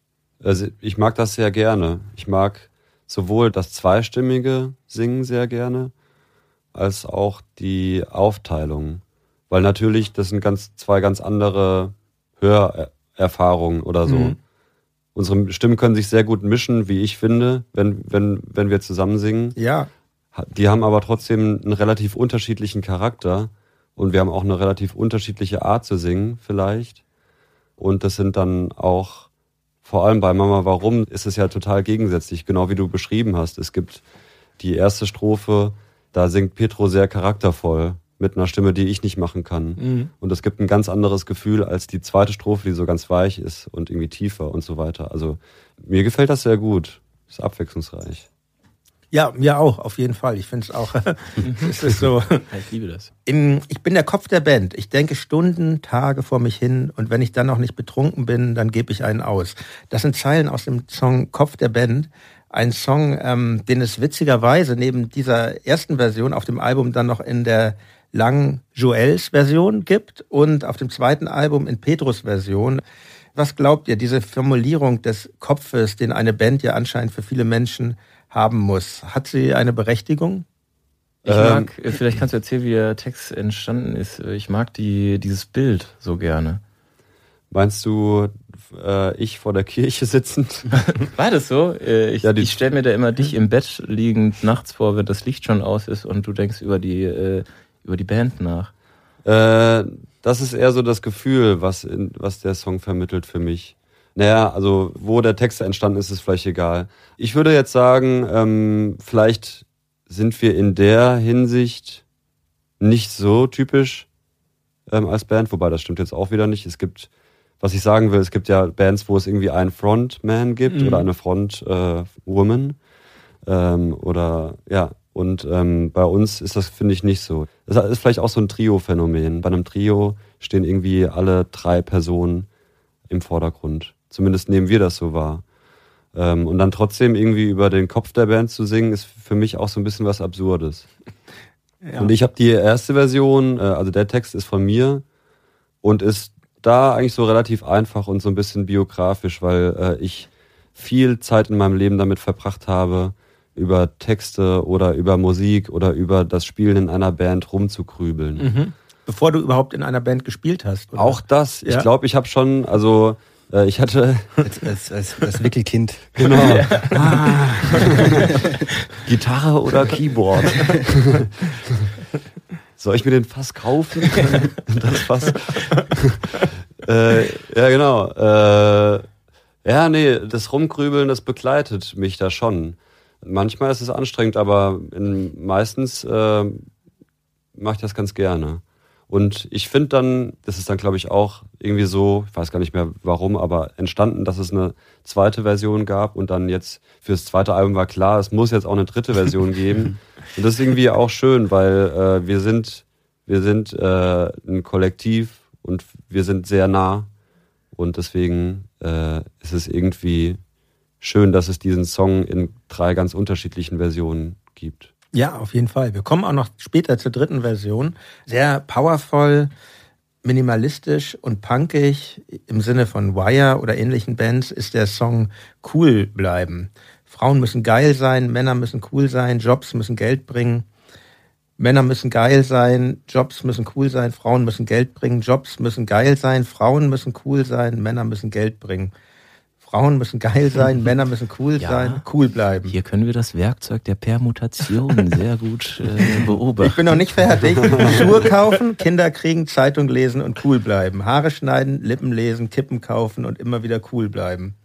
Also ich mag das sehr gerne. Ich mag sowohl das zweistimmige Singen sehr gerne, als auch die Aufteilung. Weil natürlich, das sind ganz, zwei ganz andere Hör Erfahrung oder so. Mhm. Unsere Stimmen können sich sehr gut mischen, wie ich finde, wenn, wenn, wenn wir zusammen singen. Ja. Die haben aber trotzdem einen relativ unterschiedlichen Charakter. und wir haben auch eine relativ unterschiedliche Art zu singen vielleicht. Und das sind dann auch, vor allem bei Mama Warum, ist es ja total gegensätzlich, genau wie du beschrieben hast. Es gibt die erste Strophe, da singt Petro sehr charaktervoll mit einer Stimme, die ich nicht machen kann. Mhm. Und es gibt ein ganz anderes Gefühl als die zweite Strophe, die so ganz weich ist und irgendwie tiefer und so weiter. Also mir gefällt das sehr gut. Ist abwechslungsreich. Ja, mir auch, auf jeden Fall. Ich finde es auch. es ist so. Ich liebe das. In, ich bin der Kopf der Band. Ich denke Stunden, Tage vor mich hin und wenn ich dann noch nicht betrunken bin, dann gebe ich einen aus. Das sind Zeilen aus dem Song Kopf der Band. Ein Song, ähm, den es witzigerweise neben dieser ersten Version auf dem Album dann noch in der langen Joels Version gibt und auf dem zweiten Album in Petrus Version. Was glaubt ihr, diese Formulierung des Kopfes, den eine Band ja anscheinend für viele Menschen haben muss. Hat sie eine Berechtigung? Ich mag, ähm, vielleicht kannst du erzählen, wie der Text entstanden ist. Ich mag die, dieses Bild so gerne. Meinst du, äh, ich vor der Kirche sitzend? War das so? Äh, ich, ja, ich stelle mir da immer dich im Bett liegend nachts vor, wenn das Licht schon aus ist und du denkst über die, äh, über die Band nach. Äh, das ist eher so das Gefühl, was, in, was der Song vermittelt für mich. Naja, also wo der Text entstanden ist, ist vielleicht egal. Ich würde jetzt sagen, ähm, vielleicht sind wir in der Hinsicht nicht so typisch ähm, als Band, wobei das stimmt jetzt auch wieder nicht. Es gibt, was ich sagen will, es gibt ja Bands, wo es irgendwie einen Frontman gibt mhm. oder eine Frontwoman äh, ähm, oder ja. Und ähm, bei uns ist das, finde ich, nicht so. Das ist vielleicht auch so ein Trio-Phänomen. Bei einem Trio stehen irgendwie alle drei Personen im Vordergrund. Zumindest nehmen wir das so wahr. Ähm, und dann trotzdem irgendwie über den Kopf der Band zu singen, ist für mich auch so ein bisschen was Absurdes. Ja. Und ich habe die erste Version, äh, also der Text ist von mir und ist da eigentlich so relativ einfach und so ein bisschen biografisch, weil äh, ich viel Zeit in meinem Leben damit verbracht habe, über Texte oder über Musik oder über das Spielen in einer Band rumzukrübeln. Mhm. Bevor du überhaupt in einer Band gespielt hast. Oder? Auch das. Ja. Ich glaube, ich habe schon, also äh, ich hatte. Als, als, als, als Wickelkind. Genau. ah. Gitarre oder Keyboard? Soll ich mir den Fass kaufen? das Fass. äh, ja, genau. Äh, ja, nee, das Rumgrübeln, das begleitet mich da schon. Manchmal ist es anstrengend, aber in, meistens äh, mache ich das ganz gerne. Und ich finde dann, das ist dann, glaube ich, auch irgendwie so, ich weiß gar nicht mehr warum, aber entstanden, dass es eine zweite Version gab und dann jetzt fürs zweite Album war klar, es muss jetzt auch eine dritte Version geben. Und das ist irgendwie auch schön, weil äh, wir sind, wir sind äh, ein Kollektiv und wir sind sehr nah. Und deswegen äh, ist es irgendwie schön, dass es diesen Song in drei ganz unterschiedlichen Versionen gibt. Ja, auf jeden Fall. Wir kommen auch noch später zur dritten Version. Sehr powervoll, minimalistisch und punkig im Sinne von Wire oder ähnlichen Bands ist der Song Cool bleiben. Frauen müssen geil sein, Männer müssen cool sein, Jobs müssen Geld bringen. Männer müssen geil sein, Jobs müssen cool sein, Frauen müssen Geld bringen, Jobs müssen geil sein, Frauen müssen cool sein, Männer müssen Geld bringen. Frauen müssen geil sein, Männer müssen cool ja, sein, cool bleiben. Hier können wir das Werkzeug der Permutation sehr gut äh, beobachten. Ich bin noch nicht fertig. Schuhe kaufen, Kinder kriegen, Zeitung lesen und cool bleiben. Haare schneiden, Lippen lesen, Kippen kaufen und immer wieder cool bleiben.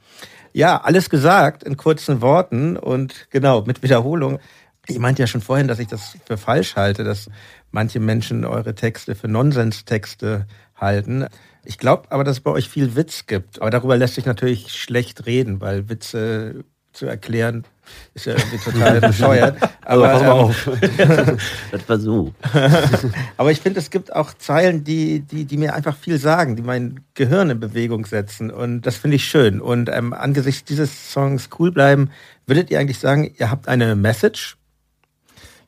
Ja, alles gesagt in kurzen Worten und genau, mit Wiederholung. Ich meinte ja schon vorhin, dass ich das für falsch halte, dass manche Menschen eure Texte für Nonsens-Texte halten. Ich glaube aber, dass es bei euch viel Witz gibt. Aber darüber lässt sich natürlich schlecht reden, weil Witze zu erklären ist ja irgendwie total bescheuert. Aber also, pass mal auf. Ähm, das war so. aber ich finde, es gibt auch Zeilen, die, die, die mir einfach viel sagen, die mein Gehirn in Bewegung setzen. Und das finde ich schön. Und ähm, angesichts dieses Songs cool bleiben, würdet ihr eigentlich sagen, ihr habt eine Message?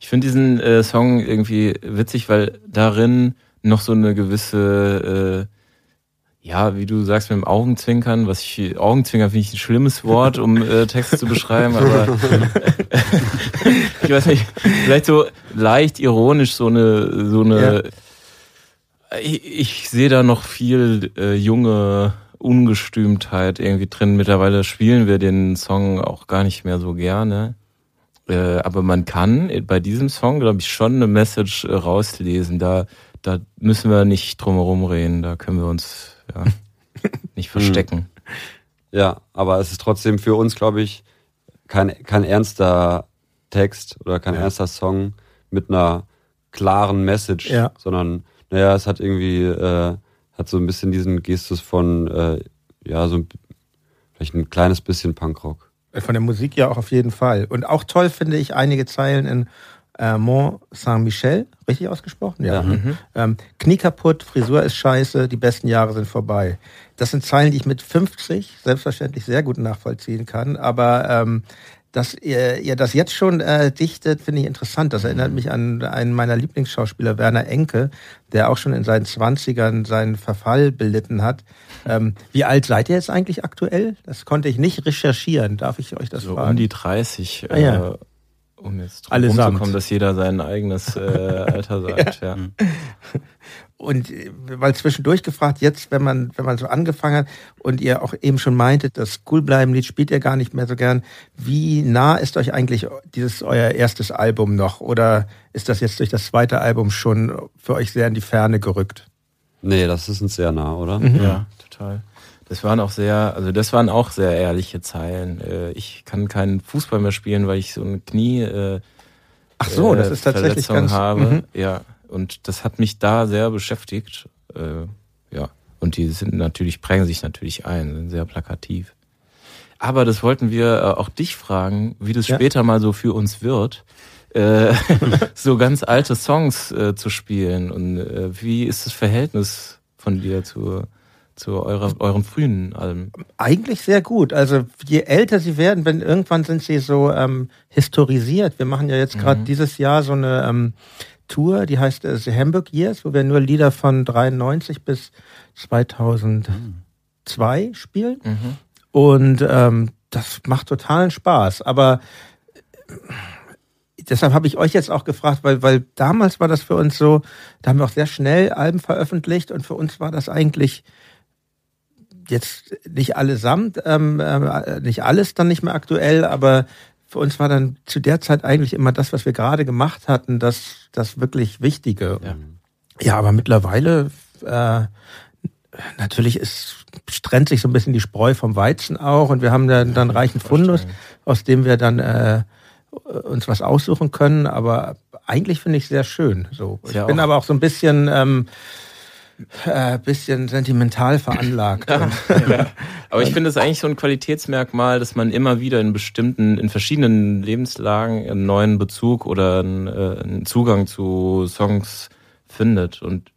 Ich finde diesen äh, Song irgendwie witzig, weil darin noch so eine gewisse äh, ja, wie du sagst, mit dem Augenzwinkern, was ich, Augenzwinkern finde ich ein schlimmes Wort, um äh, Text zu beschreiben, aber ich weiß nicht, vielleicht so leicht ironisch so eine, so eine, ja. ich, ich sehe da noch viel äh, junge Ungestümtheit irgendwie drin. Mittlerweile spielen wir den Song auch gar nicht mehr so gerne. Äh, aber man kann bei diesem Song, glaube ich, schon eine Message äh, rauslesen. Da da müssen wir nicht drumherum reden, da können wir uns ja, nicht verstecken. Ja, aber es ist trotzdem für uns, glaube ich, kein, kein ernster Text oder kein ja. ernster Song mit einer klaren Message, ja. sondern naja, es hat irgendwie, äh, hat so ein bisschen diesen Gestus von, äh, ja, so ein, vielleicht ein kleines bisschen Punkrock. Von der Musik ja auch auf jeden Fall. Und auch toll finde ich einige Zeilen in äh, Mont Saint-Michel, richtig ausgesprochen? Ja. ja. Mhm. Ähm, Knie kaputt, Frisur ist scheiße, die besten Jahre sind vorbei. Das sind Zeilen, die ich mit 50 selbstverständlich sehr gut nachvollziehen kann, aber ähm, dass ihr, ihr das jetzt schon äh, dichtet, finde ich interessant. Das erinnert mich an einen meiner Lieblingsschauspieler, Werner Enke, der auch schon in seinen Zwanzigern seinen Verfall belitten hat. Ähm, wie alt seid ihr jetzt eigentlich aktuell? Das konnte ich nicht recherchieren. Darf ich euch das so fragen? Um die 30. Ah, ja. Äh, um jetzt drum rumzukommen, dass jeder sein eigenes äh, Alter sagt. ja. ja. Und äh, weil zwischendurch gefragt, jetzt, wenn man, wenn man so angefangen hat und ihr auch eben schon meintet, das Coolbleiben-Lied spielt ihr gar nicht mehr so gern, wie nah ist euch eigentlich dieses euer erstes Album noch? Oder ist das jetzt durch das zweite Album schon für euch sehr in die Ferne gerückt? Nee, das ist uns sehr nah, oder? Mhm. Ja, total. Das waren auch sehr, also das waren auch sehr ehrliche Zeilen. Äh, ich kann keinen Fußball mehr spielen, weil ich so ein Knie äh, Ach so, das ist tatsächlich Verletzung ganz habe. Mhm. Ja, und das hat mich da sehr beschäftigt. Äh, ja, und die sind natürlich prägen sich natürlich ein, sind sehr plakativ. Aber das wollten wir äh, auch dich fragen, wie das ja. später mal so für uns wird, äh, so ganz alte Songs äh, zu spielen. Und äh, wie ist das Verhältnis von dir zu zu eurer, euren frühen Alben? Eigentlich sehr gut. Also je älter sie werden, wenn irgendwann sind sie so ähm, historisiert. Wir machen ja jetzt gerade mhm. dieses Jahr so eine ähm, Tour, die heißt äh, The Hamburg Years, wo wir nur Lieder von 93 bis 2002 mhm. spielen. Mhm. Und ähm, das macht totalen Spaß. Aber äh, deshalb habe ich euch jetzt auch gefragt, weil, weil damals war das für uns so, da haben wir auch sehr schnell Alben veröffentlicht und für uns war das eigentlich jetzt nicht allesamt, ähm, äh, nicht alles dann nicht mehr aktuell, aber für uns war dann zu der Zeit eigentlich immer das, was wir gerade gemacht hatten, das, das wirklich Wichtige. Ja, ja aber mittlerweile äh, natürlich ist, trennt sich so ein bisschen die Spreu vom Weizen auch und wir haben dann, dann reichen Fundus, aus dem wir dann äh, uns was aussuchen können. Aber eigentlich finde ich sehr schön. So, ich ja bin aber auch so ein bisschen ähm, äh, bisschen sentimental veranlagt. ja, ja. Aber ich finde es eigentlich so ein Qualitätsmerkmal, dass man immer wieder in bestimmten, in verschiedenen Lebenslagen einen neuen Bezug oder einen, äh, einen Zugang zu Songs findet. Und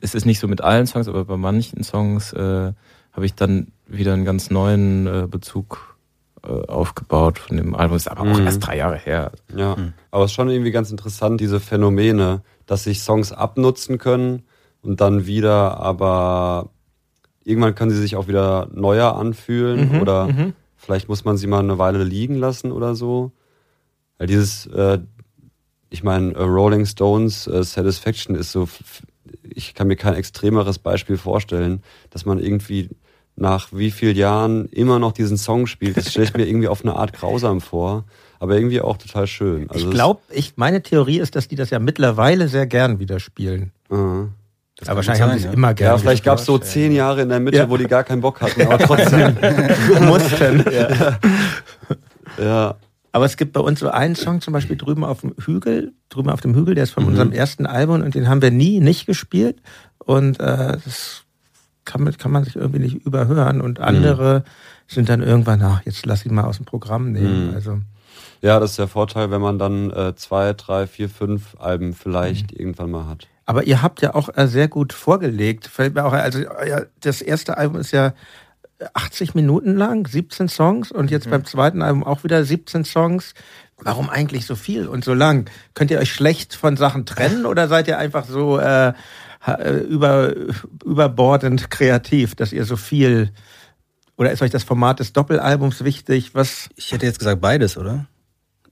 es ist nicht so mit allen Songs, aber bei manchen Songs äh, habe ich dann wieder einen ganz neuen äh, Bezug äh, aufgebaut von dem Album. Ist aber auch mhm. erst drei Jahre her. Ja, mhm. aber es ist schon irgendwie ganz interessant, diese Phänomene, dass sich Songs abnutzen können und dann wieder, aber irgendwann können sie sich auch wieder neuer anfühlen mhm, oder mhm. vielleicht muss man sie mal eine Weile liegen lassen oder so. Weil dieses, äh, ich meine, äh, Rolling Stones äh, Satisfaction ist so, ich kann mir kein extremeres Beispiel vorstellen, dass man irgendwie nach wie vielen Jahren immer noch diesen Song spielt. Das stelle ich mir irgendwie auf eine Art grausam vor, aber irgendwie auch total schön. Also ich glaube, ich, meine Theorie ist, dass die das ja mittlerweile sehr gern wieder spielen. Uh das aber wahrscheinlich sein, haben sie es ja. immer gerne. Ja, vielleicht gab es so zehn Jahre in der Mitte, ja. wo die gar keinen Bock hatten, aber trotzdem mussten. Ja. ja. Aber es gibt bei uns so einen Song zum Beispiel drüben auf dem Hügel, drüben auf dem Hügel, der ist von mhm. unserem ersten Album und den haben wir nie nicht gespielt. Und äh, das kann man, kann man sich irgendwie nicht überhören. Und andere mhm. sind dann irgendwann, ach, jetzt lass ihn mal aus dem Programm nehmen. Mhm. Also ja, das ist der Vorteil, wenn man dann äh, zwei, drei, vier, fünf Alben vielleicht mhm. irgendwann mal hat. Aber ihr habt ja auch äh, sehr gut vorgelegt. Fällt mir auch, also das erste Album ist ja 80 Minuten lang, 17 Songs und jetzt mhm. beim zweiten Album auch wieder 17 Songs. Warum eigentlich so viel und so lang? Könnt ihr euch schlecht von Sachen trennen oder seid ihr einfach so äh, äh, über, überbordend kreativ, dass ihr so viel oder ist euch das Format des Doppelalbums wichtig? Was? Ich hätte jetzt gesagt beides, oder?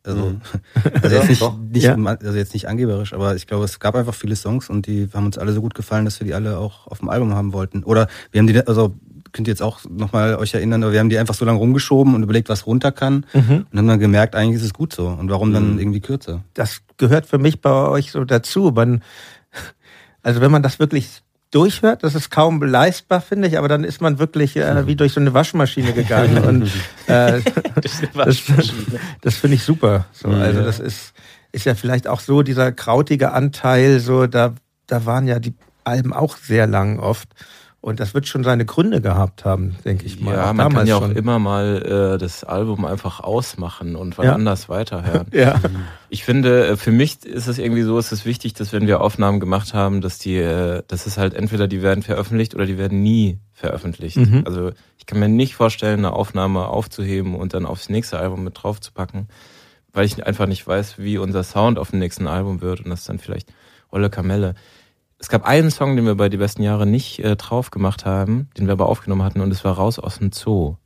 Also, mhm. also, jetzt nicht, nicht, ja. also jetzt nicht angeberisch, aber ich glaube, es gab einfach viele Songs und die haben uns alle so gut gefallen, dass wir die alle auch auf dem Album haben wollten. Oder wir haben die, also könnt ihr jetzt auch nochmal euch erinnern, aber wir haben die einfach so lange rumgeschoben und überlegt, was runter kann mhm. und haben dann gemerkt, eigentlich ist es gut so. Und warum dann mhm. irgendwie kürzer? Das gehört für mich bei euch so dazu. Man, Also wenn man das wirklich durchhört, das ist kaum leistbar, finde ich, aber dann ist man wirklich äh, wie durch so eine Waschmaschine gegangen. und äh, das, das finde ich super. So, also das ist, ist ja vielleicht auch so dieser krautige Anteil, so da, da waren ja die Alben auch sehr lang oft. Und das wird schon seine Gründe gehabt haben, denke ich mal. Ja, man kann ja auch schon. immer mal äh, das Album einfach ausmachen und wann ja. anders weiterhören. ja. Ich finde, äh, für mich ist es irgendwie so, ist es wichtig, dass wenn wir Aufnahmen gemacht haben, dass die, äh, das ist halt entweder die werden veröffentlicht oder die werden nie veröffentlicht. Mhm. Also ich kann mir nicht vorstellen, eine Aufnahme aufzuheben und dann aufs nächste Album mit draufzupacken, weil ich einfach nicht weiß, wie unser Sound auf dem nächsten Album wird und das dann vielleicht Olle Kamelle. Es gab einen Song, den wir bei Die besten Jahre nicht äh, drauf gemacht haben, den wir aber aufgenommen hatten und es war Raus aus dem Zoo.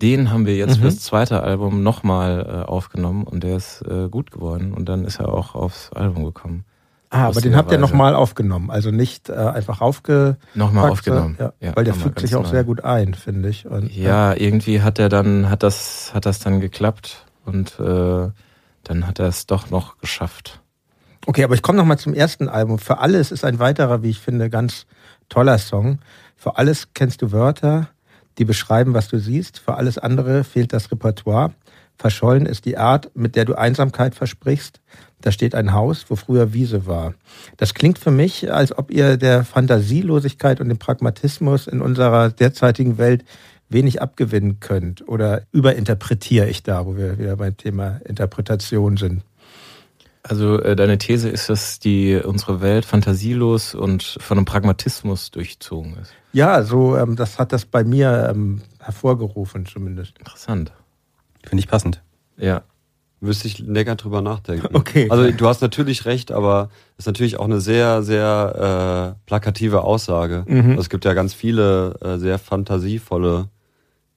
Den haben wir jetzt mhm. fürs zweite Album nochmal äh, aufgenommen und der ist äh, gut geworden und dann ist er auch aufs Album gekommen. Ah, aber den habt ihr nochmal aufgenommen, also nicht äh, einfach aufge nochmal aufgenommen, ja, ja, weil der fügt sich auch neu. sehr gut ein, finde ich. Und, ja, ja, irgendwie hat er dann hat das hat das dann geklappt und äh, dann hat er es doch noch geschafft. Okay, aber ich komme nochmal zum ersten Album. Für alles ist ein weiterer, wie ich finde, ganz toller Song. Für alles kennst du Wörter, die beschreiben, was du siehst. Für alles andere fehlt das Repertoire. Verschollen ist die Art, mit der du Einsamkeit versprichst. Da steht ein Haus, wo früher Wiese war. Das klingt für mich, als ob ihr der Fantasielosigkeit und dem Pragmatismus in unserer derzeitigen Welt wenig abgewinnen könnt. Oder überinterpretiere ich da, wo wir wieder beim Thema Interpretation sind? Also äh, deine These ist, dass die unsere Welt fantasielos und von einem Pragmatismus durchzogen ist. Ja, so ähm, das hat das bei mir ähm, hervorgerufen zumindest. Interessant. Finde ich passend. Ja. Müsste ich länger drüber nachdenken. Okay. Also du hast natürlich recht, aber es ist natürlich auch eine sehr, sehr äh, plakative Aussage. Mhm. Also, es gibt ja ganz viele äh, sehr fantasievolle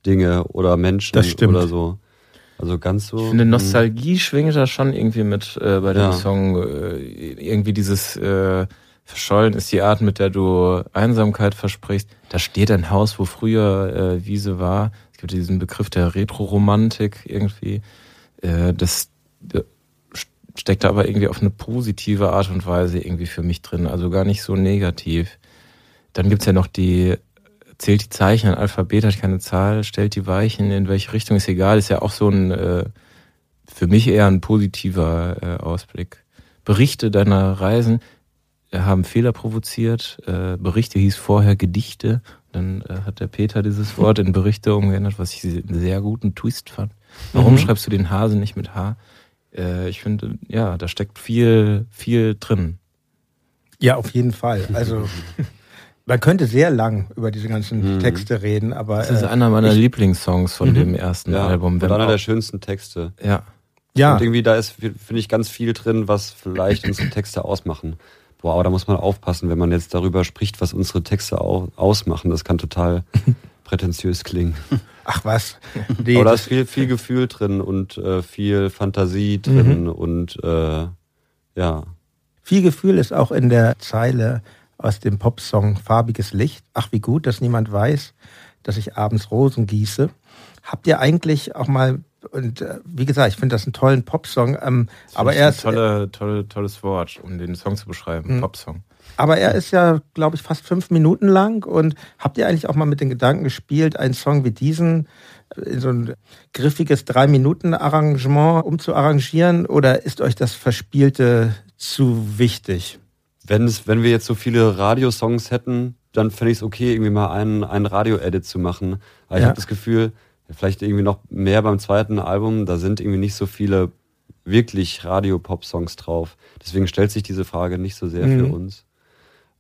Dinge oder Menschen oder so. Also ganz so. Ich finde, Nostalgie schwingt da schon irgendwie mit äh, bei dem ja. Song. Äh, irgendwie dieses äh, Verschollen ist die Art, mit der du Einsamkeit versprichst. Da steht ein Haus, wo früher äh, Wiese war. Es gibt diesen Begriff der Retro-Romantik irgendwie. Äh, das äh, steckt da aber irgendwie auf eine positive Art und Weise irgendwie für mich drin. Also gar nicht so negativ. Dann gibt's ja noch die zählt die Zeichen, ein Alphabet hat keine Zahl, stellt die Weichen, in welche Richtung ist egal, ist ja auch so ein, äh, für mich eher ein positiver äh, Ausblick. Berichte deiner Reisen haben Fehler provoziert. Äh, Berichte hieß vorher Gedichte. Dann äh, hat der Peter dieses Wort in Berichte umgeändert, was ich einen sehr guten Twist fand. Warum mhm. schreibst du den Hase nicht mit H? Äh, ich finde, ja, da steckt viel, viel drin. Ja, auf jeden Fall. Also Man könnte sehr lang über diese ganzen mhm. Texte reden, aber. Das ist äh, einer meiner ich, Lieblingssongs von mhm. dem ersten ja, Album. Und einer der schönsten Texte. Ja. Ja. Und irgendwie da ist, finde ich, ganz viel drin, was vielleicht unsere Texte ausmachen. Boah, aber da muss man aufpassen, wenn man jetzt darüber spricht, was unsere Texte ausmachen. Das kann total prätentiös klingen. Ach was. Nee, aber da ist viel, viel Gefühl drin und äh, viel Fantasie drin mhm. und äh, ja. Viel Gefühl ist auch in der Zeile aus dem Popsong Farbiges Licht. Ach, wie gut, dass niemand weiß, dass ich abends Rosen gieße. Habt ihr eigentlich auch mal und äh, wie gesagt, ich finde das einen tollen Popsong, ähm, aber er ist tolle, tolle, tolles Wort, um den Song zu beschreiben, mhm. Popsong. Aber er ist ja, glaube ich, fast fünf Minuten lang. Und habt ihr eigentlich auch mal mit den Gedanken gespielt, einen Song wie diesen in so ein griffiges Drei-Minuten-Arrangement umzuarrangieren? Oder ist euch das Verspielte zu wichtig? Wenn es, wenn wir jetzt so viele Radiosongs hätten, dann fände ich es okay, irgendwie mal einen, einen Radio-Edit zu machen. Aber ja. ich habe das Gefühl, vielleicht irgendwie noch mehr beim zweiten Album, da sind irgendwie nicht so viele wirklich Radio-Pop-Songs drauf. Deswegen stellt sich diese Frage nicht so sehr mhm. für uns.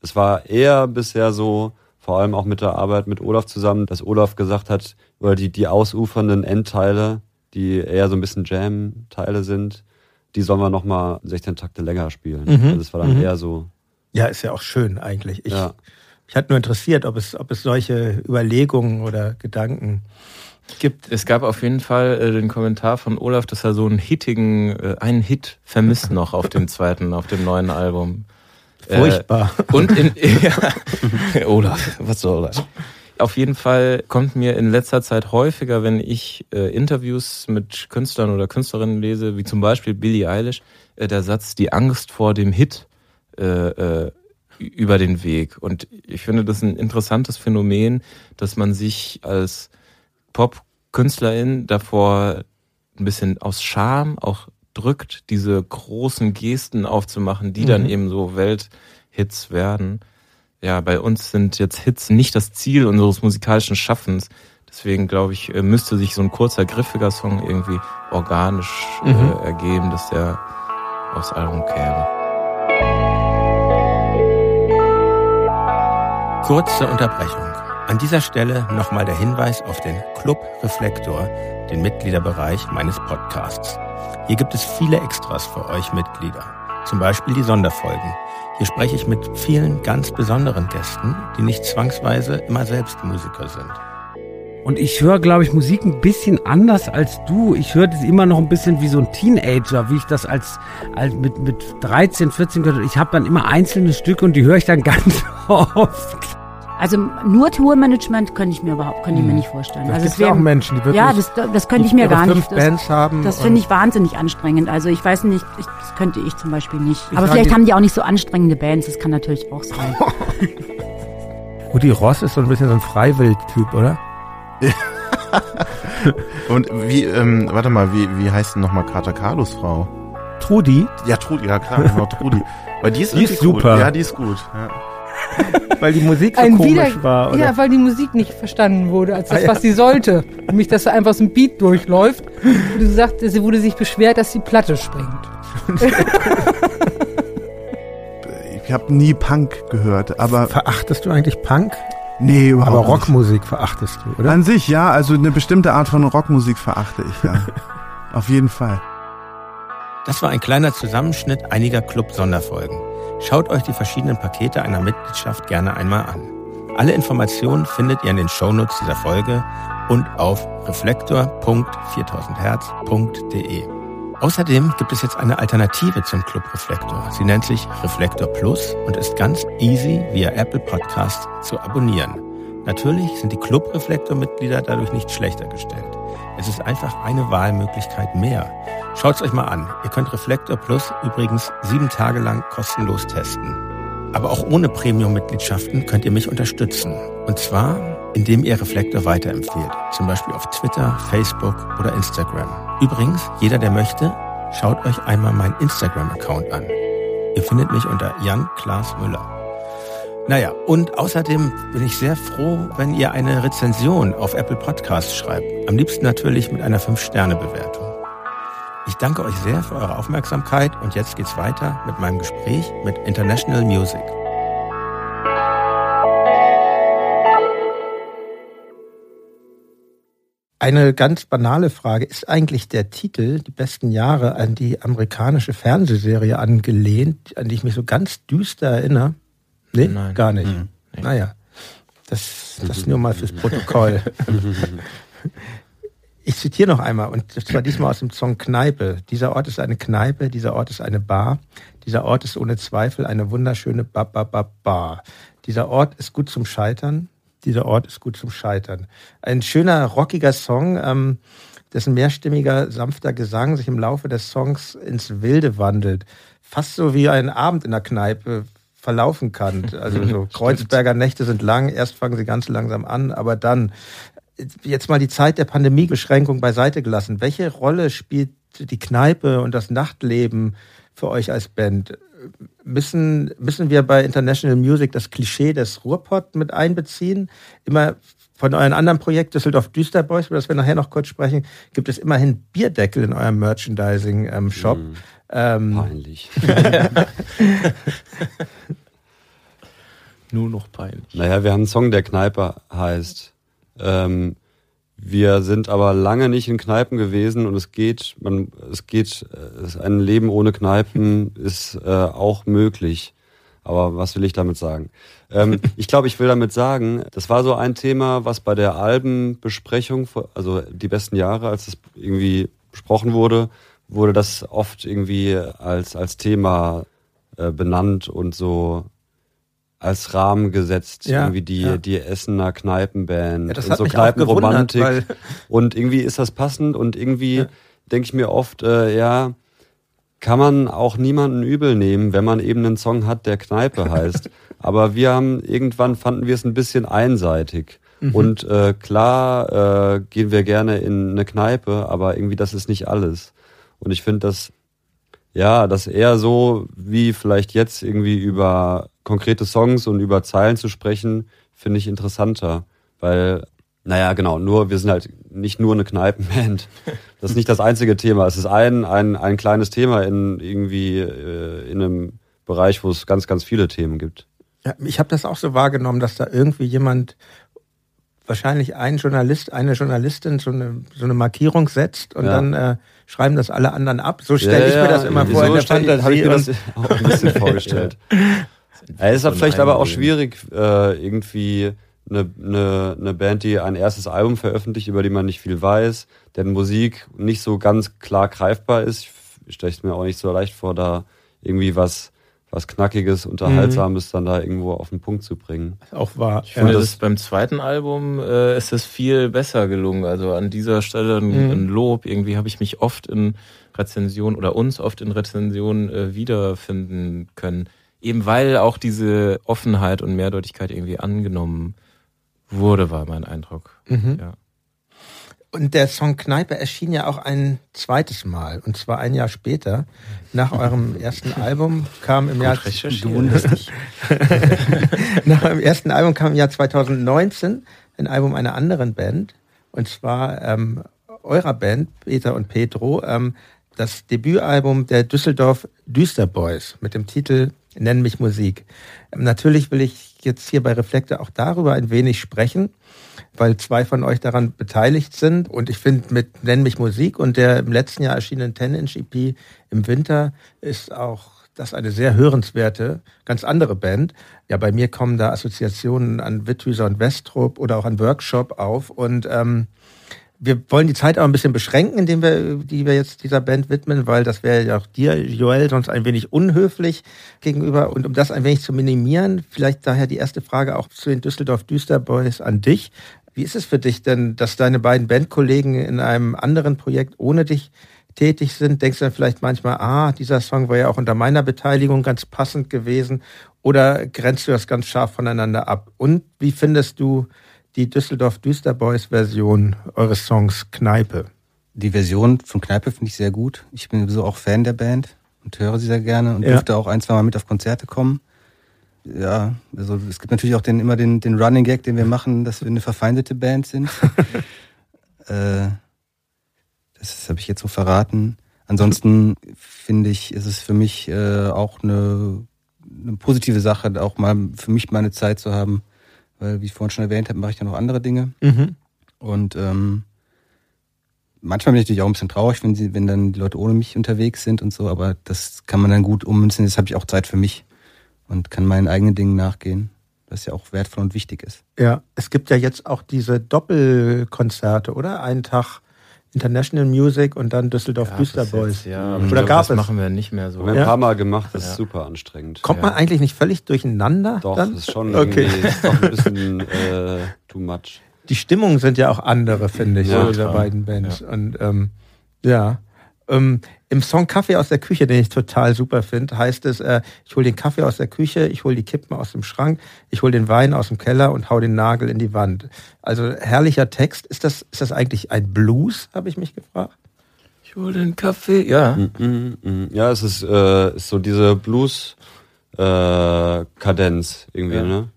Es war eher bisher so, vor allem auch mit der Arbeit mit Olaf zusammen, dass Olaf gesagt hat, oder die, die ausufernden Endteile, die eher so ein bisschen Jam-Teile sind, die sollen wir nochmal 16 Takte länger spielen. Mhm. Also das war dann mhm. eher so ja, ist ja auch schön eigentlich. Ich, ja. Mich hat nur interessiert, ob es, ob es solche Überlegungen oder Gedanken gibt. Es gab auf jeden Fall äh, den Kommentar von Olaf, dass er so einen hittigen, äh, einen Hit vermisst noch auf dem zweiten, auf dem neuen Album. Furchtbar. Äh, und in, ja, Olaf, was soll das? Auf jeden Fall kommt mir in letzter Zeit häufiger, wenn ich äh, Interviews mit Künstlern oder Künstlerinnen lese, wie zum Beispiel Billie Eilish, äh, der Satz, die Angst vor dem Hit äh, äh, über den Weg. Und ich finde das ein interessantes Phänomen, dass man sich als Pop-Künstlerin davor ein bisschen aus Scham auch drückt, diese großen Gesten aufzumachen, die mhm. dann eben so Welthits werden. Ja, bei uns sind jetzt Hits nicht das Ziel unseres musikalischen Schaffens. Deswegen glaube ich, äh, müsste sich so ein kurzer, griffiger Song irgendwie organisch äh, mhm. äh, ergeben, dass der aufs Album käme. Kurze Unterbrechung. An dieser Stelle nochmal der Hinweis auf den Club Reflektor, den Mitgliederbereich meines Podcasts. Hier gibt es viele Extras für euch Mitglieder. Zum Beispiel die Sonderfolgen. Hier spreche ich mit vielen ganz besonderen Gästen, die nicht zwangsweise immer selbst Musiker sind. Und ich höre, glaube ich, Musik ein bisschen anders als du. Ich höre das immer noch ein bisschen wie so ein Teenager, wie ich das als, als mit, mit 13, 14 gehört habe. Ich habe dann immer einzelne Stücke und die höre ich dann ganz oft. Also nur Tourmanagement könnte ich mir überhaupt, könnte ich mir hm. nicht vorstellen. Das also es wäre auch Menschen, die wirklich ja, das, das könnte ich mir gar fünf nicht. Das, Bands haben das finde ich wahnsinnig anstrengend. Also ich weiß nicht, ich, das könnte ich zum Beispiel nicht. Ich Aber vielleicht haben die auch nicht so anstrengende Bands. Das kann natürlich auch sein. Rudi Ross ist so ein bisschen so ein Freiwild-Typ, oder? Und wie, ähm, warte mal, wie, wie heißt denn nochmal Kater Carlos Frau? Trudi? Ja, Trudi, ja klar, genau, Trudi. Weil die ist, die ist super. Cool. Ja, die ist gut. Ja. weil die Musik so Ein komisch wieder, war. Oder? Ja, weil die Musik nicht verstanden wurde, als das, ah, ja. was sie sollte. Nämlich, dass da einfach so ein Beat durchläuft. Und du sagst, sie wurde sich beschwert, dass die Platte springt. ich habe nie Punk gehört, aber. Verachtest du eigentlich Punk? Nee, überhaupt Aber Rockmusik nicht. verachtest du, oder? An sich, ja. Also eine bestimmte Art von Rockmusik verachte ich, ja. Auf jeden Fall. Das war ein kleiner Zusammenschnitt einiger Club-Sonderfolgen. Schaut euch die verschiedenen Pakete einer Mitgliedschaft gerne einmal an. Alle Informationen findet ihr in den Shownotes dieser Folge und auf reflektor.4000herz.de. Außerdem gibt es jetzt eine Alternative zum Club Reflektor. Sie nennt sich Reflektor Plus und ist ganz easy via Apple Podcast zu abonnieren. Natürlich sind die Club Reflektor Mitglieder dadurch nicht schlechter gestellt. Es ist einfach eine Wahlmöglichkeit mehr. Schaut's euch mal an. Ihr könnt Reflektor Plus übrigens sieben Tage lang kostenlos testen. Aber auch ohne Premium-Mitgliedschaften könnt ihr mich unterstützen. Und zwar, indem ihr Reflektor weiterempfehlt. Zum Beispiel auf Twitter, Facebook oder Instagram. Übrigens, jeder, der möchte, schaut euch einmal meinen Instagram-Account an. Ihr findet mich unter Jan Klaas Müller. Naja, und außerdem bin ich sehr froh, wenn ihr eine Rezension auf Apple Podcasts schreibt. Am liebsten natürlich mit einer 5-Sterne-Bewertung. Ich danke euch sehr für eure Aufmerksamkeit und jetzt geht's weiter mit meinem Gespräch mit International Music. Eine ganz banale Frage. Ist eigentlich der Titel Die besten Jahre an die amerikanische Fernsehserie angelehnt, an die ich mich so ganz düster erinnere? Nee, Nein. gar nicht. Hm, nee. Naja, das, das nur mal fürs Protokoll. Ich zitiere noch einmal, und zwar diesmal aus dem Song Kneipe. Dieser Ort ist eine Kneipe, dieser Ort ist eine Bar, dieser Ort ist ohne Zweifel eine wunderschöne ba ba ba Bar. Dieser Ort ist gut zum Scheitern, dieser Ort ist gut zum Scheitern. Ein schöner, rockiger Song, ähm, dessen mehrstimmiger, sanfter Gesang sich im Laufe des Songs ins Wilde wandelt. Fast so wie ein Abend in der Kneipe, verlaufen kann. Also so Kreuzberger Nächte sind lang, erst fangen sie ganz langsam an, aber dann jetzt mal die Zeit der Pandemiebeschränkung beiseite gelassen. Welche Rolle spielt die Kneipe und das Nachtleben für euch als Band? Müssen, müssen wir bei International Music das Klischee des Ruhrpott mit einbeziehen? Immer von euren anderen Projekten, Düsseldorf Düsterboys, über das wir nachher noch kurz sprechen, gibt es immerhin Bierdeckel in eurem Merchandising-Shop. Ähm, mm. Ähm, peinlich. Nur noch peinlich. Naja, wir haben einen Song, der Kneipe heißt. Ähm, wir sind aber lange nicht in Kneipen gewesen und es geht, man, es geht, ein Leben ohne Kneipen ist äh, auch möglich. Aber was will ich damit sagen? Ähm, ich glaube, ich will damit sagen, das war so ein Thema, was bei der Albenbesprechung, also die besten Jahre, als es irgendwie besprochen wurde, wurde das oft irgendwie als, als Thema äh, benannt und so als Rahmen gesetzt, ja, irgendwie die, ja. die Essener Kneipenband ja, und so Kneipenromantik. Und irgendwie ist das passend und irgendwie denke ich mir oft, äh, ja, kann man auch niemanden übel nehmen, wenn man eben einen Song hat, der Kneipe heißt. Aber wir haben irgendwann fanden wir es ein bisschen einseitig. Mhm. Und äh, klar äh, gehen wir gerne in eine Kneipe, aber irgendwie das ist nicht alles. Und ich finde das, ja, das eher so, wie vielleicht jetzt irgendwie über konkrete Songs und über Zeilen zu sprechen, finde ich interessanter. Weil, naja, genau, nur, wir sind halt nicht nur eine Kneipenband. Das ist nicht das einzige Thema. Es ist ein, ein, ein kleines Thema in irgendwie äh, in einem Bereich, wo es ganz, ganz viele Themen gibt. Ja, ich habe das auch so wahrgenommen, dass da irgendwie jemand wahrscheinlich ein Journalist, eine Journalistin so eine, so eine Markierung setzt und ja. dann äh, schreiben das alle anderen ab. So stelle ja, ich mir das immer vor. So in der stand, habe ich mir das auch ein bisschen vorgestellt. ja, es ist vielleicht aber auch schwierig, äh, irgendwie eine, eine, eine Band, die ein erstes Album veröffentlicht, über die man nicht viel weiß, deren Musik nicht so ganz klar greifbar ist. Ich stelle es mir auch nicht so leicht vor, da irgendwie was was Knackiges, Unterhaltsames mhm. dann da irgendwo auf den Punkt zu bringen. Auch wahr. Ich finde, das beim zweiten Album äh, ist es viel besser gelungen. Also an dieser Stelle ein, mhm. ein Lob. Irgendwie habe ich mich oft in Rezensionen oder uns oft in Rezensionen äh, wiederfinden können. Eben weil auch diese Offenheit und Mehrdeutigkeit irgendwie angenommen wurde, war mein Eindruck. Mhm. Ja. Und der Song Kneipe erschien ja auch ein zweites Mal, und zwar ein Jahr später. Nach eurem ersten Album kam im Jahr. Du. Nach eurem ersten Album kam im Jahr 2019 ein Album einer anderen Band, und zwar ähm, eurer Band, Peter und Pedro, ähm, das Debütalbum der Düsseldorf Düsterboys mit dem Titel Nenn mich Musik. Ähm, natürlich will ich jetzt hier bei Reflektor auch darüber ein wenig sprechen weil zwei von euch daran beteiligt sind. Und ich finde, mit Nenn mich Musik und der im letzten Jahr erschienenen 10-Inch-EP im Winter ist auch das eine sehr hörenswerte, ganz andere Band. Ja, bei mir kommen da Assoziationen an Witthüser und Westrup oder auch an Workshop auf. Und ähm, wir wollen die Zeit auch ein bisschen beschränken, indem wir, die wir jetzt dieser Band widmen, weil das wäre ja auch dir, Joel, sonst ein wenig unhöflich gegenüber. Und um das ein wenig zu minimieren, vielleicht daher die erste Frage auch zu den Düsseldorf Düsterboys an dich. Wie ist es für dich denn, dass deine beiden Bandkollegen in einem anderen Projekt ohne dich tätig sind? Denkst du dann vielleicht manchmal, ah, dieser Song war ja auch unter meiner Beteiligung ganz passend gewesen? Oder grenzt du das ganz scharf voneinander ab? Und wie findest du die Düsseldorf Düsterboys Version eures Songs Kneipe? Die Version von Kneipe finde ich sehr gut. Ich bin sowieso auch Fan der Band und höre sie sehr gerne und ja. dürfte auch ein, zwei Mal mit auf Konzerte kommen ja, also es gibt natürlich auch den, immer den, den Running Gag, den wir machen, dass wir eine verfeindete Band sind. äh, das habe ich jetzt so verraten. Ansonsten finde ich, ist es für mich äh, auch eine, eine positive Sache, auch mal für mich meine Zeit zu haben. Weil, wie ich vorhin schon erwähnt habe, mache ich ja noch andere Dinge. Mhm. Und ähm, manchmal bin ich natürlich auch ein bisschen traurig, wenn, sie, wenn dann die Leute ohne mich unterwegs sind und so, aber das kann man dann gut ummünzen. Jetzt habe ich auch Zeit für mich und kann meinen eigenen Dingen nachgehen, was ja auch wertvoll und wichtig ist. Ja, es gibt ja jetzt auch diese Doppelkonzerte, oder? Einen Tag International Music und dann Düsseldorf ja, Booster Boys. Ja, oder gab das es? machen wir nicht mehr so. Haben wir ein paar Mal gemacht, das ja. ist super anstrengend. Kommt man eigentlich nicht völlig durcheinander? Doch, dann? das ist schon okay. ist doch ein bisschen äh, too much. Die Stimmungen sind ja auch andere, finde ich, ja, dieser beiden Bands. Und ähm, ja. Ähm, Im Song Kaffee aus der Küche, den ich total super finde, heißt es, äh, ich hole den Kaffee aus der Küche, ich hole die Kippen aus dem Schrank, ich hole den Wein aus dem Keller und hau den Nagel in die Wand. Also herrlicher Text. Ist das, ist das eigentlich ein Blues, habe ich mich gefragt? Ich hole den Kaffee, ja. Mm, mm, mm. Ja, es ist, äh, ist so diese Blues-Kadenz äh, irgendwie, ja. ne?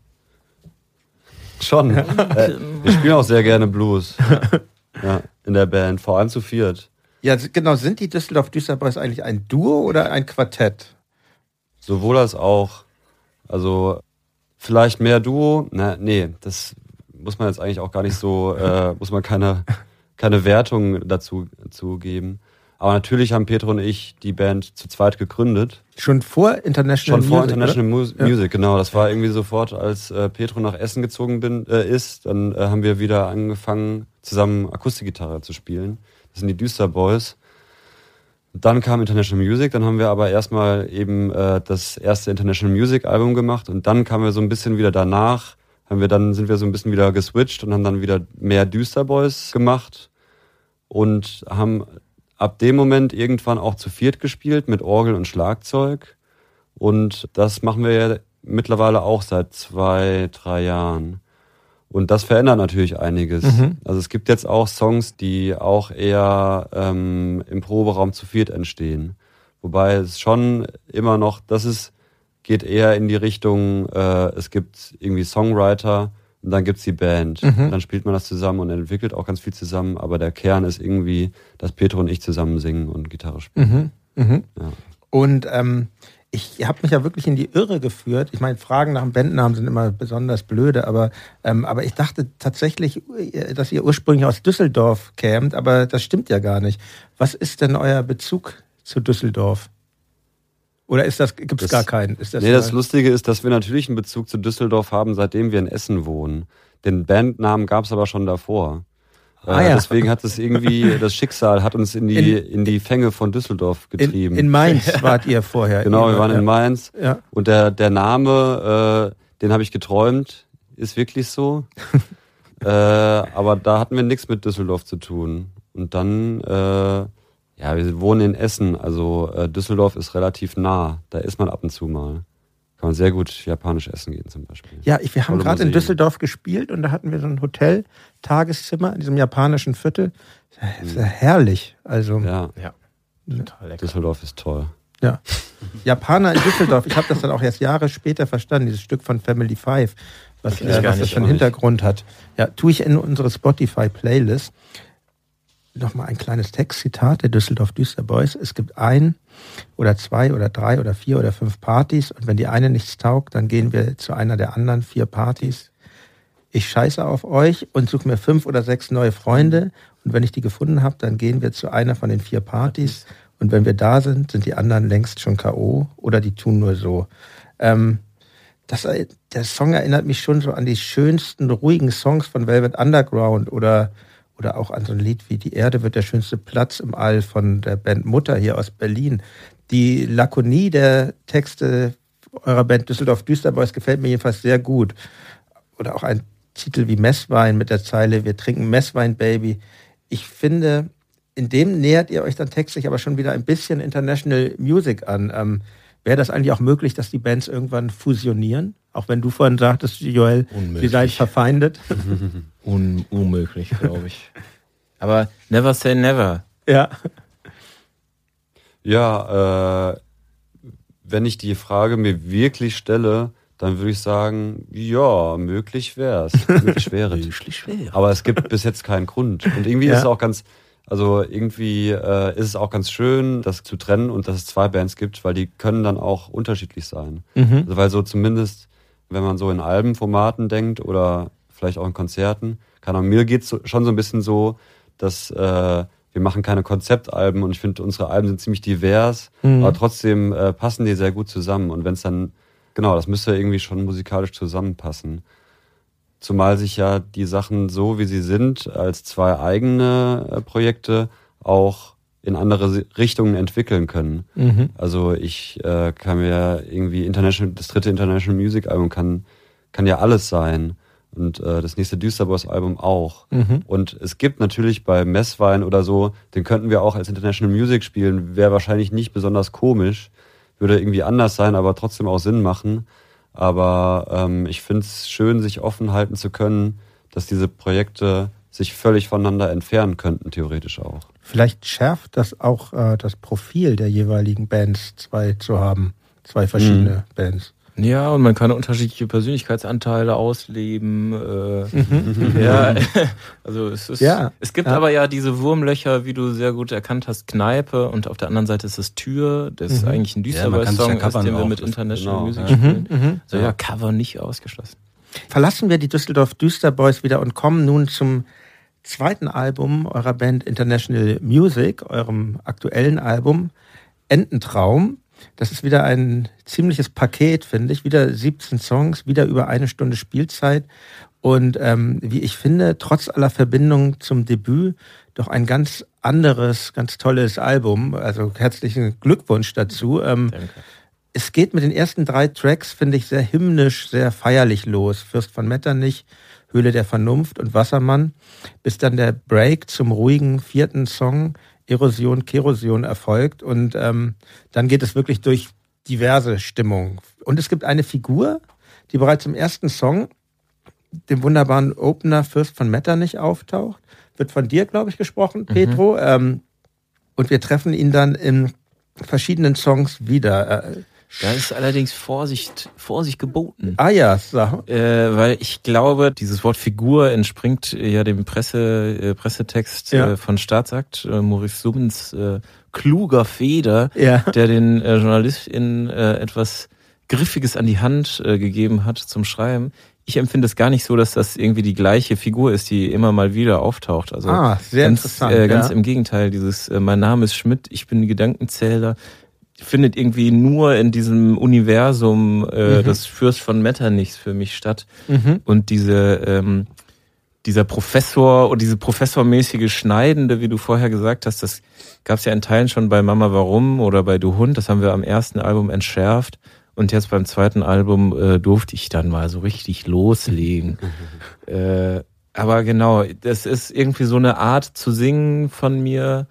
Schon. äh, wir spielen auch sehr gerne Blues. ja, in der Band, vor allem zu viert. Ja, genau. Sind die Düsseldorf Düsseldorf eigentlich ein Duo oder ein Quartett? Sowohl als auch. Also vielleicht mehr Duo. Na, nee, das muss man jetzt eigentlich auch gar nicht so, äh, muss man keine, keine Wertung dazu, dazu geben. Aber natürlich haben Petro und ich die Band zu zweit gegründet. Schon vor International Music? Schon vor International Mu ja. Music, genau. Das war irgendwie sofort, als äh, Petro nach Essen gezogen bin, äh, ist, dann äh, haben wir wieder angefangen, zusammen Akustikgitarre zu spielen. Das sind die Düster Boys. Dann kam International Music, dann haben wir aber erstmal eben äh, das erste International Music Album gemacht und dann kamen wir so ein bisschen wieder danach, haben wir dann sind wir so ein bisschen wieder geswitcht und haben dann wieder mehr Düster Boys gemacht und haben ab dem Moment irgendwann auch zu viert gespielt mit Orgel und Schlagzeug. Und das machen wir ja mittlerweile auch seit zwei, drei Jahren. Und das verändert natürlich einiges. Mhm. Also es gibt jetzt auch Songs, die auch eher ähm, im Proberaum zu viert entstehen. Wobei es schon immer noch, das ist, geht eher in die Richtung, äh, es gibt irgendwie Songwriter und dann gibt's die Band. Mhm. Dann spielt man das zusammen und entwickelt auch ganz viel zusammen, aber der Kern ist irgendwie, dass Petro und ich zusammen singen und Gitarre spielen. Mhm. Mhm. Ja. Und ähm, ich habe mich ja wirklich in die Irre geführt. Ich meine, Fragen nach dem Bandnamen sind immer besonders blöde, aber, ähm, aber ich dachte tatsächlich, äh, dass ihr ursprünglich aus Düsseldorf kämt, aber das stimmt ja gar nicht. Was ist denn euer Bezug zu Düsseldorf? Oder ist das, gibt's Das- gar keinen? Ist das nee, das Lustige ist, dass wir natürlich einen Bezug zu Düsseldorf haben, seitdem wir in Essen wohnen. Den Bandnamen gab's aber schon davor. Ah, äh, ja. Deswegen hat es irgendwie, das Schicksal hat uns in die, In- in, die Fänge von Düsseldorf in, getrieben. in Mainz wart ihr vorher. genau, wir waren in Mainz. Ja. Und der, der Name, äh, den habe ich geträumt, ist wirklich so. äh, aber da hatten wir nichts mit Düsseldorf zu tun. Und dann, äh, ja, wir wohnen in Essen, also äh, Düsseldorf ist relativ nah. Da ist man ab und zu mal. Kann man sehr gut japanisch essen gehen zum Beispiel. Ja, ich, wir haben gerade in. Düsseldorf gespielt und da hatten wir so ein Hotel, Tageszimmer in diesem japanischen Viertel. Das ist ja herrlich. Also Ja, Total lecker. Düsseldorf ist toll. ja. Japaner in Düsseldorf. Ich habe das dann auch erst Jahre später verstanden, dieses Stück von Family Five, was, äh, was das für einen. Hintergrund hat. Ja, tue ich in unsere Spotify-Playlist. Nochmal ein kleines Textzitat der Düsseldorf Düster Boys. Es gibt ein oder zwei oder drei oder vier oder fünf Partys und wenn die eine nichts taugt, dann gehen wir zu einer der anderen vier Partys. Ich scheiße auf euch und suche mir fünf oder sechs neue Freunde und wenn ich die gefunden habe, dann gehen wir zu einer von den vier Partys und wenn wir da sind, sind die anderen längst schon K.O. oder die tun nur so. Ähm, das, der Song erinnert mich schon so an die schönsten, ruhigen Songs von Velvet Underground oder, oder auch an so ein Lied wie Die Erde wird der schönste Platz im All von der Band Mutter hier aus Berlin. Die Lakonie der Texte eurer Band Düsseldorf Düsterboys gefällt mir jedenfalls sehr gut. Oder auch ein Titel wie Messwein mit der Zeile Wir trinken Messwein, Baby. Ich finde, in dem nähert ihr euch dann textlich aber schon wieder ein bisschen International Music an. Wäre das eigentlich auch möglich, dass die Bands irgendwann fusionieren? Auch wenn du vorhin sagtest, Joel, sie Unmöglich. seid verfeindet. Un unmöglich, glaube ich. Aber never say never. ja. Ja, äh, wenn ich die Frage mir wirklich stelle, dann würde ich sagen, ja, möglich wär's. Möglich wäre. schwer. Aber es gibt bis jetzt keinen Grund. Und irgendwie Ja. ist es auch ganz, also irgendwie äh, ist es auch ganz schön, das zu trennen und dass es zwei Bands gibt, weil die können dann auch unterschiedlich sein. Mhm. Also weil so zumindest, wenn man so in Albenformaten denkt oder vielleicht auch in Konzerten, keine Ahnung, mir geht's so, schon so ein bisschen so, dass äh, wir machen keine Konzeptalben und ich finde, unsere Alben sind ziemlich divers, Mhm. aber trotzdem äh, passen die sehr gut zusammen. Und wenn es dann, genau, das müsste irgendwie schon musikalisch zusammenpassen. Zumal sich ja die Sachen so, wie sie sind, als zwei eigene äh, Projekte auch in andere Richtungen entwickeln können. Mhm. Also ich äh, kann mir irgendwie International, das dritte International Music Album kann, kann ja alles sein. Und äh, das nächste Düsterboys Album auch. Mhm. Und es gibt natürlich bei Messwein oder so, den könnten wir auch als International Music spielen, wäre wahrscheinlich nicht besonders komisch, würde irgendwie anders sein, aber trotzdem auch Sinn machen. Aber ähm, ich finde es schön, sich offen halten zu können, dass diese Projekte sich völlig voneinander entfernen könnten, theoretisch auch. Vielleicht schärft das auch äh, das Profil der jeweiligen Bands, zwei zu haben. Zwei verschiedene Bands. Ja, und man kann unterschiedliche Persönlichkeitsanteile ausleben. Äh, ja, also es ist. Ja, es gibt ja. aber ja diese Wurmlöcher, wie du sehr gut erkannt hast, Kneipe und auf der anderen Seite ist es Tür, das ist Mhm. eigentlich ein Ja, sich ja ist, covern den wir mit International genau. Music Ja. spielen. Mhm. So ja, Cover nicht ausgeschlossen. Verlassen wir die Düsseldorf Düsterboys wieder und kommen nun zum zweiten Album eurer Band International Music, eurem aktuellen Album Ententraum. Das ist wieder ein ziemliches Paket, finde ich. Wieder 17 Songs, wieder über eine Stunde Spielzeit. Und ähm, wie ich finde, trotz aller Verbindungen zum Debüt, doch ein ganz anderes, ganz tolles Album. Also herzlichen Glückwunsch dazu. Ähm, Danke. es geht mit den ersten drei Tracks, finde ich, sehr hymnisch, sehr feierlich los. Fürst von Metternich, Höhle der Vernunft und Wassermann, bis dann der Break zum ruhigen vierten Song Erosion, Kerosion erfolgt und ähm, dann geht es wirklich durch diverse Stimmungen. Und es gibt eine Figur, die bereits im ersten Song, dem wunderbaren Opener Fürst von Metternich auftaucht. Wird von dir, glaube ich, gesprochen, Petro. Mhm. Ähm, und wir treffen ihn dann in verschiedenen Songs wieder. Äh, da ist allerdings Vorsicht, Vorsicht geboten. Ah ja, so. äh, weil ich glaube, dieses Wort Figur entspringt ja dem Presse, äh, Pressetext ja. äh, von Staatsakt, äh, Maurice Summens äh, kluger Feder, ja. der den äh, JournalistInnen äh, etwas Griffiges an die Hand äh, gegeben hat zum Schreiben. Ich empfinde es gar nicht so, dass das irgendwie die gleiche Figur ist, die immer mal wieder auftaucht. Also ah, sehr ganz, interessant. Ganz ja. im Gegenteil, dieses Mein Name ist Schmidt, ich bin Gedankenzähler, findet irgendwie nur in diesem Universum äh, mhm. des Fürst von Metternichs für mich statt. Mhm. Und diese ähm, dieser Professor und diese professormäßige Schneidende, wie du vorher gesagt hast, das gab es ja in Teilen schon bei Mama Warum oder bei Du Hund, das haben wir am ersten Album entschärft. Und jetzt beim zweiten Album äh, durfte ich dann mal so richtig loslegen. äh, aber genau, das ist irgendwie so eine Art zu singen von mir,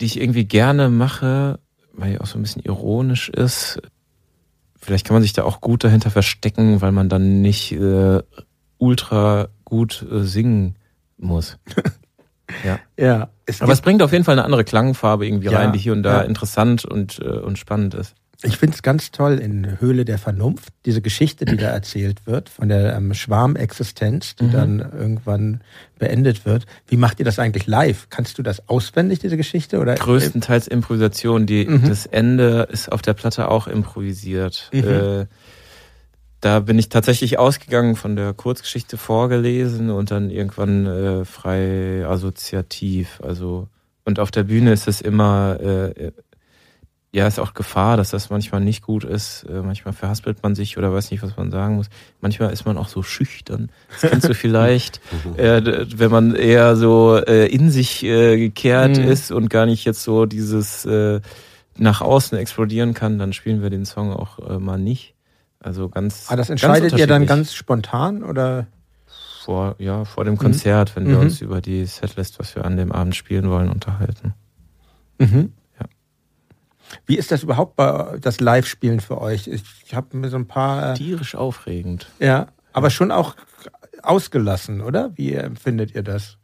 die ich irgendwie gerne mache, weil die auch so ein bisschen ironisch ist. Vielleicht kann man sich da auch gut dahinter verstecken, weil man dann nicht äh, ultra gut äh, singen muss. ja. ja es Aber es bringt auf jeden Fall eine andere Klangfarbe irgendwie ja, rein, die hier und da ja. interessant und, äh, und spannend ist. Ich finde es ganz toll in Höhle der Vernunft, diese Geschichte, die da erzählt wird, von der ähm, Schwarmexistenz, die mhm. dann irgendwann beendet wird. Wie macht ihr das eigentlich live? Kannst du das auswendig, diese Geschichte? Oder? Größtenteils Improvisation. Die, mhm. Das Ende ist auf der Platte auch improvisiert. Mhm. Äh, da bin ich tatsächlich ausgegangen von der Kurzgeschichte vorgelesen und dann irgendwann äh, frei assoziativ. Also und auf der Bühne ist es immer äh, ja, ist auch Gefahr, dass das manchmal nicht gut ist. Äh, manchmal verhaspelt man sich oder weiß nicht, was man sagen muss. Manchmal ist man auch so schüchtern. Das kennst du vielleicht, äh, wenn man eher so äh, in sich äh, gekehrt mhm. ist und gar nicht jetzt so dieses äh, nach außen explodieren kann, dann spielen wir den Song auch äh, mal nicht. Also ganz. Ah, das entscheidet ihr dann ganz spontan oder? Vor, ja, vor dem Konzert, mhm. wenn wir mhm. uns über die Setlist, was wir an dem Abend spielen wollen, unterhalten. Mhm. Wie ist das überhaupt bei das Live-Spielen für euch? Ich, habe mir so ein paar. Äh, Tierisch aufregend. Ja, aber schon auch ausgelassen, oder? Wie empfindet ihr das?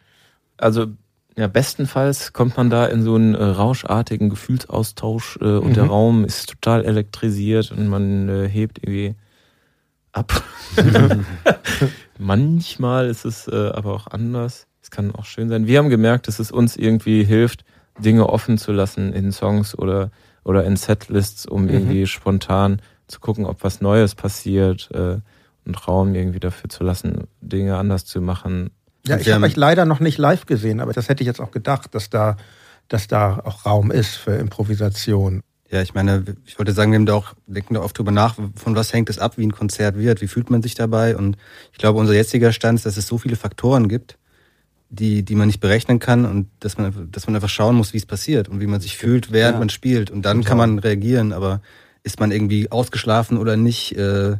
Also ja, bestenfalls kommt man da in so einen äh, rauschartigen Gefühlsaustausch äh, und mhm. der Raum ist total elektrisiert und man äh, hebt irgendwie ab. Manchmal ist es äh, aber auch anders. Es kann auch schön sein. Wir haben gemerkt, dass es uns irgendwie hilft, Dinge offen zu lassen in Songs oder oder in Setlists, um mhm. irgendwie spontan zu gucken, ob was Neues passiert äh, und Raum irgendwie dafür zu lassen, Dinge anders zu machen. Ja, ich habe euch leider noch nicht live gesehen, aber das hätte ich jetzt auch gedacht, dass da, dass da auch Raum ist für Improvisation. Ja, ich meine, ich wollte sagen, wir haben da auch, denken da oft drüber nach, von was hängt es ab, wie ein Konzert wird, wie fühlt man sich dabei? Und ich glaube, unser jetziger Stand ist, dass es so viele Faktoren gibt, die, die man nicht berechnen kann und dass man, dass man einfach schauen muss, wie es passiert und wie man sich fühlt, während ja. man spielt. Und dann Total. kann man reagieren, aber ist man irgendwie ausgeschlafen oder nicht? Äh,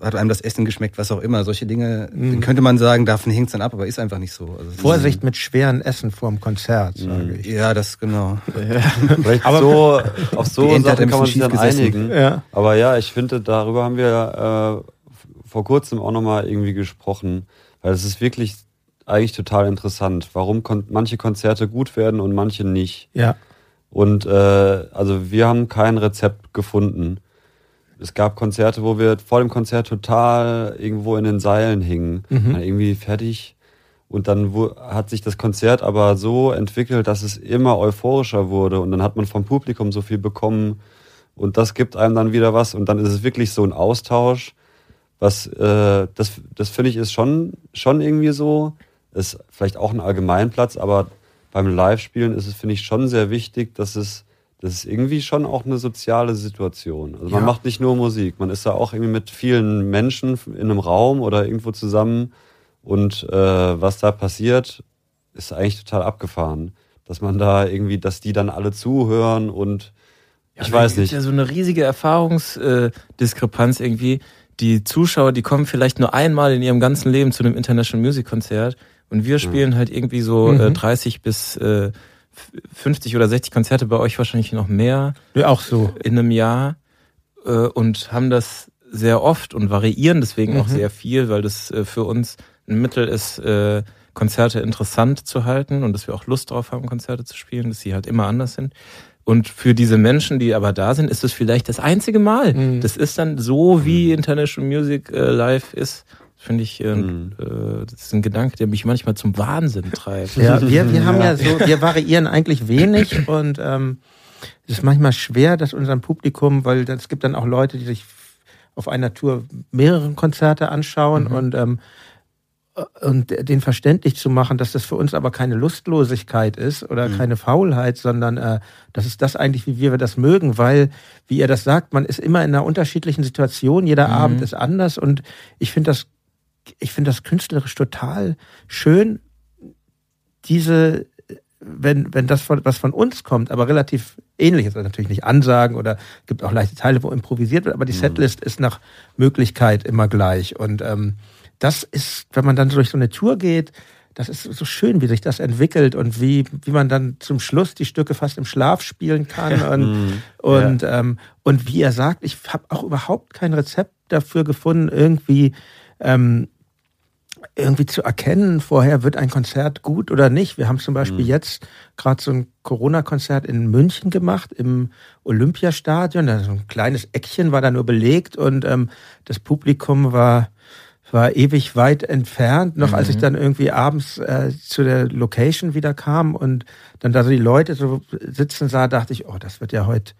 hat einem das Essen geschmeckt, was auch immer. Solche Dinge, mhm. könnte man sagen, davon hängt es dann ab, aber ist einfach nicht so. Also Vorsicht mit schweren Essen vor dem Konzert, sage mhm. ich. Ja, das genau. Vielleicht aber so, auf so Sachen kann man sich dann einigen. Ja. Aber ja, ich finde, darüber haben wir äh, vor kurzem auch nochmal irgendwie gesprochen, weil es ist wirklich eigentlich total interessant, warum kon manche Konzerte gut werden und manche nicht. Ja. Und äh, also wir haben kein Rezept gefunden. Es gab Konzerte, wo wir vor dem Konzert total irgendwo in den Seilen hingen, mhm. irgendwie fertig. Und dann hat sich das Konzert aber so entwickelt, dass es immer euphorischer wurde. Und dann hat man vom Publikum so viel bekommen. Und das gibt einem dann wieder was. Und dann ist es wirklich so ein Austausch. Was, äh, das, das finde ich ist schon, schon irgendwie so ist vielleicht auch ein Allgemeinplatz, aber beim Live-Spielen ist es, finde ich, schon sehr wichtig, dass es, das ist irgendwie schon auch eine soziale Situation. Also man ja. macht nicht nur Musik, man ist da auch irgendwie mit vielen Menschen in einem Raum oder irgendwo zusammen und äh, was da passiert, ist eigentlich total abgefahren. Dass man da irgendwie, dass die dann alle zuhören und ja, ich weiß nicht. ja so eine riesige Erfahrungsdiskrepanz irgendwie. Die Zuschauer, die kommen vielleicht nur einmal in ihrem ganzen Leben zu einem International Music Konzert und wir spielen mhm. halt irgendwie so äh, mhm. äh, 30 bis äh, 50 oder 60 Konzerte bei euch wahrscheinlich noch mehr. Ja, auch so. In einem Jahr äh, und haben das sehr oft und variieren deswegen mhm. auch sehr viel, weil das äh, für uns ein Mittel ist, äh, Konzerte interessant zu halten und dass wir auch Lust drauf haben, Konzerte zu spielen, dass sie halt immer anders sind. Und für diese Menschen, die aber da sind, ist es vielleicht das einzige Mal. Mhm. Das ist dann so, wie mhm. International Music äh, Live ist. Finde ich, äh, mhm. äh, das ist ein Gedanke, der mich manchmal zum Wahnsinn treibt. Ja, wir, wir haben ja so, wir variieren eigentlich wenig und ähm, es ist manchmal schwer, dass unserem Publikum, weil es gibt dann auch Leute, die sich auf einer Tour mehrere Konzerte anschauen mhm. und ähm, und den verständlich zu machen, dass das für uns aber keine Lustlosigkeit ist oder mhm. keine Faulheit, sondern äh, das ist das eigentlich, wie wir das mögen, weil, wie ihr das sagt, man ist immer in einer unterschiedlichen Situation, jeder mhm. Abend ist anders und ich finde das, ich finde das künstlerisch total schön, diese, wenn, wenn das von, was von uns kommt, aber relativ ähnlich ist, also natürlich nicht Ansagen oder gibt auch leichte Teile, wo improvisiert wird, aber die mhm. Setlist ist nach Möglichkeit immer gleich und ähm, das ist, wenn man dann durch so eine Tour geht, das ist so schön, wie sich das entwickelt und wie, wie man dann zum Schluss die Stücke fast im Schlaf spielen kann. Und, mhm. und, ja. ähm, und wie er sagt, ich habe auch überhaupt kein Rezept dafür gefunden, irgendwie, ähm, irgendwie zu erkennen, vorher wird ein Konzert gut oder nicht. Wir haben zum Beispiel mhm. jetzt gerade so ein Corona-Konzert in München gemacht, im Olympiastadion. Da so ein kleines Eckchen war da nur belegt und ähm, das Publikum war war ewig weit entfernt, noch mhm. als ich mhm. dann irgendwie abends äh, zu der Location wieder kam und dann da so die Leute so sitzen sah, dachte ich, oh, das wird ja heute,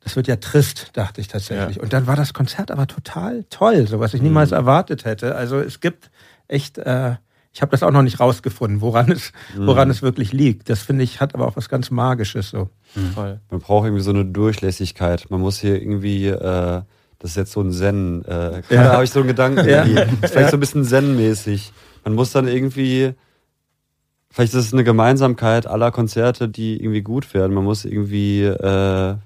das wird ja trist, dachte ich tatsächlich. Ja. Und dann war das Konzert aber total toll, so was ich niemals mhm. erwartet hätte. Also es gibt echt, äh, ich habe das auch noch nicht rausgefunden, woran es, mhm. woran es wirklich liegt. Das finde ich hat aber auch was ganz Magisches so. Mhm. Man braucht irgendwie so eine Durchlässigkeit. Man muss hier irgendwie äh, das ist jetzt so ein Zen. Äh, ja. Da habe ich so einen Gedanken. Ja. Das ist vielleicht so ein bisschen Zen-mäßig. Man muss dann irgendwie, vielleicht ist es eine Gemeinsamkeit aller Konzerte, die irgendwie gut werden. Man muss irgendwie äh,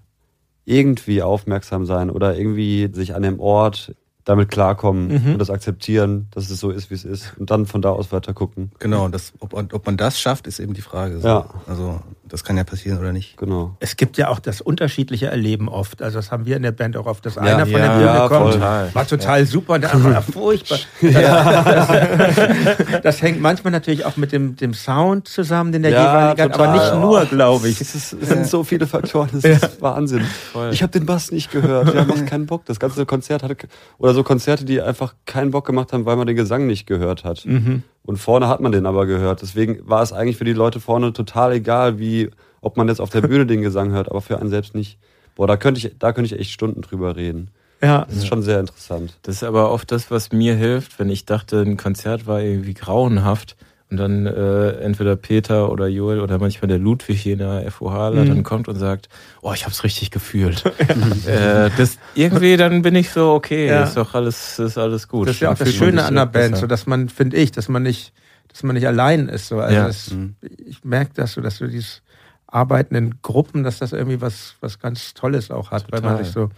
irgendwie aufmerksam sein oder irgendwie sich an dem Ort damit klarkommen mhm. und das akzeptieren, dass es so ist, wie es ist und dann von da aus weiter gucken. Genau, das, ob, ob man das schafft, ist eben die Frage. So. Ja. Also das kann ja passieren oder nicht. Genau. Es gibt ja auch das unterschiedliche Erleben oft. Also das haben wir in der Band auch oft. Das ja, einer von ja, der Bühne ja, kommt, total. war total super und der andere war furchtbar. ja. Das, das, hängt manchmal natürlich auch mit dem, dem Sound zusammen, den der jeweilige hat, aber nicht nur, glaube ich. Es, ist, es, sind so viele Faktoren, das ist Wahnsinn. Voll. Ich habe den Bass nicht gehört, ja, macht keinen Bock. Das ganze Konzert hatte, oder so Konzerte, die einfach keinen Bock gemacht haben, weil man den Gesang nicht gehört hat. Mhm. Und vorne hat man den aber gehört. Deswegen war es eigentlich für die Leute vorne total egal, wie, ob man jetzt auf der Bühne den Gesang hört, aber für einen selbst nicht. Boah, da könnte ich, da könnte ich echt Stunden drüber reden. Ja. Das ist schon sehr interessant. Das ist aber oft das, was mir hilft, wenn ich dachte, ein Konzert war irgendwie grauenhaft und dann äh, entweder Peter oder Joel oder manchmal der Ludwig hier in der FOH mhm. dann kommt und sagt, oh, ich hab's richtig gefühlt. äh, das irgendwie dann bin ich so, okay, ja. ist doch alles, ist alles gut. Das ist ja auch das Schöne an der Band, so dass man, finde ich, dass man nicht, dass man nicht allein ist. So. Also ja. das, mhm. ich merke das so, dass du dieses Arbeiten in Gruppen, dass das irgendwie was, was ganz Tolles auch hat, Total. weil man sich so.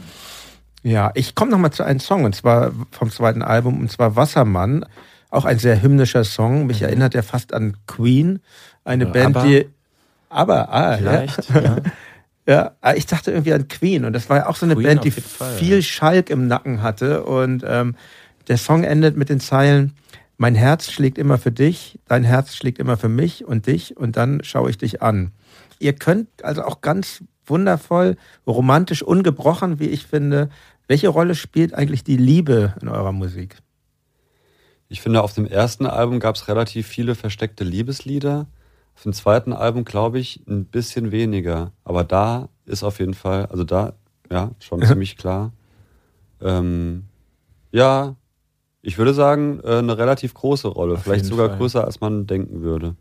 Ja, ich komme nochmal zu einem Song, und zwar vom zweiten Album, und zwar Wassermann. Auch ein sehr hymnischer Song. Mich mhm. erinnert er fast an Queen. Eine ja, Band, aber, die. Aber, ah, Vielleicht, ja. ja. Ja, ah, ich dachte irgendwie an Queen und das war ja auch so eine Queen Band, die Fall, viel ja. Schalk im Nacken hatte und ähm, der Song endet mit den Zeilen, mein Herz schlägt immer für dich, dein Herz schlägt immer für mich und dich und dann schaue ich dich an. Ihr könnt also auch ganz wundervoll, romantisch, ungebrochen, wie ich finde. Welche Rolle spielt eigentlich die Liebe in eurer Musik? Ich finde, auf dem ersten Album gab es relativ viele versteckte Liebeslieder. Auf dem zweiten Album glaube ich ein bisschen weniger. Aber da ist auf jeden Fall, also da, ja, schon ziemlich klar. Ähm, ja, ich würde sagen, äh, eine relativ große Rolle. Auf Vielleicht sogar Fall. größer, als man denken würde.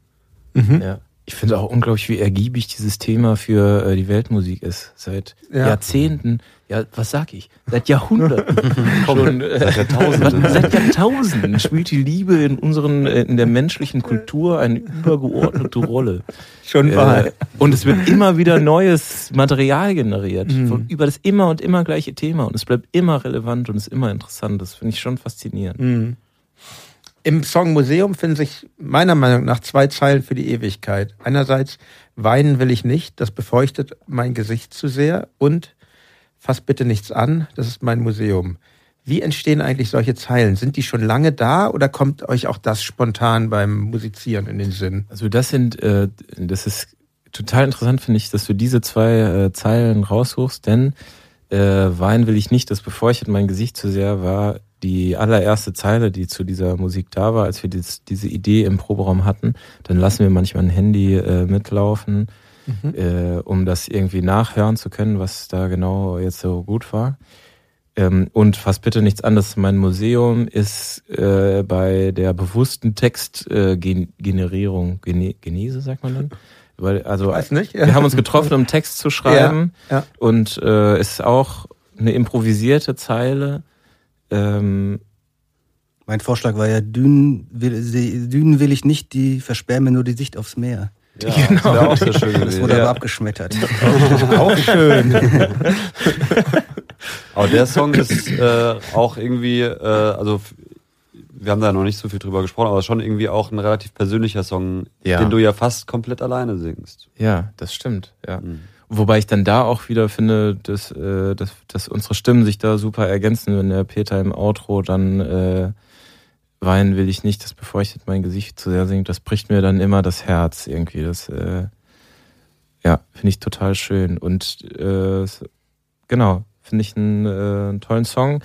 Mhm. Ja. Ich finde auch unglaublich, wie ergiebig dieses Thema für äh, die Weltmusik ist. Seit ja. Jahrzehnten ja, was sag ich? Seit Jahrhunderten. schon, äh, seit Jahrtausenden. seit Jahrtausenden spielt die Liebe in unseren, äh, in der menschlichen Kultur eine übergeordnete Rolle. Schon wahr. Äh, und es wird immer wieder neues Material generiert. Mhm. über das immer und immer gleiche Thema. Und es bleibt immer relevant und ist immer interessant. Das finde ich schon faszinierend. Mhm. Im Song Museum finden sich meiner Meinung nach zwei Zeilen für die Ewigkeit. Einerseits, weinen will ich nicht, das befeuchtet mein Gesicht zu sehr und fass bitte nichts an, das ist mein Museum. Wie entstehen eigentlich solche Zeilen? Sind die schon lange da oder kommt euch auch das spontan beim Musizieren in den Sinn? Also das sind, äh, das ist total interessant, finde ich, dass du diese zwei äh, Zeilen raussuchst, denn äh, Wein will ich nicht, das befeuchtet mein Gesicht zu sehr, war die allererste Zeile, die zu dieser Musik da war, als wir dies, diese Idee im Proberaum hatten. Dann lassen wir manchmal ein Handy äh, mitlaufen, mhm. äh, um das irgendwie nachhören zu können, was da genau jetzt so gut war. Ähm, und fast bitte nichts anderes. Mein Museum ist äh, bei der bewussten Textgenerierung, äh, Gene Genese sagt man dann. Weil, also, Weiß nicht, ja. wir haben uns getroffen, um Text zu schreiben. Ja, ja. Und äh, es ist auch eine improvisierte Zeile. Ähm, mein Vorschlag war ja, Dünen will, Dünen will ich nicht, die versperren mir nur die Sicht aufs Meer. Ja, genau. Das, auch sehr schön das wurde aber abgeschmettert. auch schön. aber der Song ist äh, auch irgendwie, äh, also wir haben da noch nicht so viel drüber gesprochen, aber schon irgendwie auch ein relativ persönlicher Song, ja. den du ja fast komplett alleine singst. Ja, das stimmt, ja. Mhm. Wobei ich dann da auch wieder finde, dass, äh, dass, dass unsere Stimmen sich da super ergänzen, wenn der Peter im Outro dann äh, weinen will ich nicht, das befeuchtet mein Gesicht zu sehr singt, das bricht mir dann immer das Herz irgendwie. Das äh, ja, finde ich total schön. Und äh, genau, finde ich einen, äh, einen tollen Song.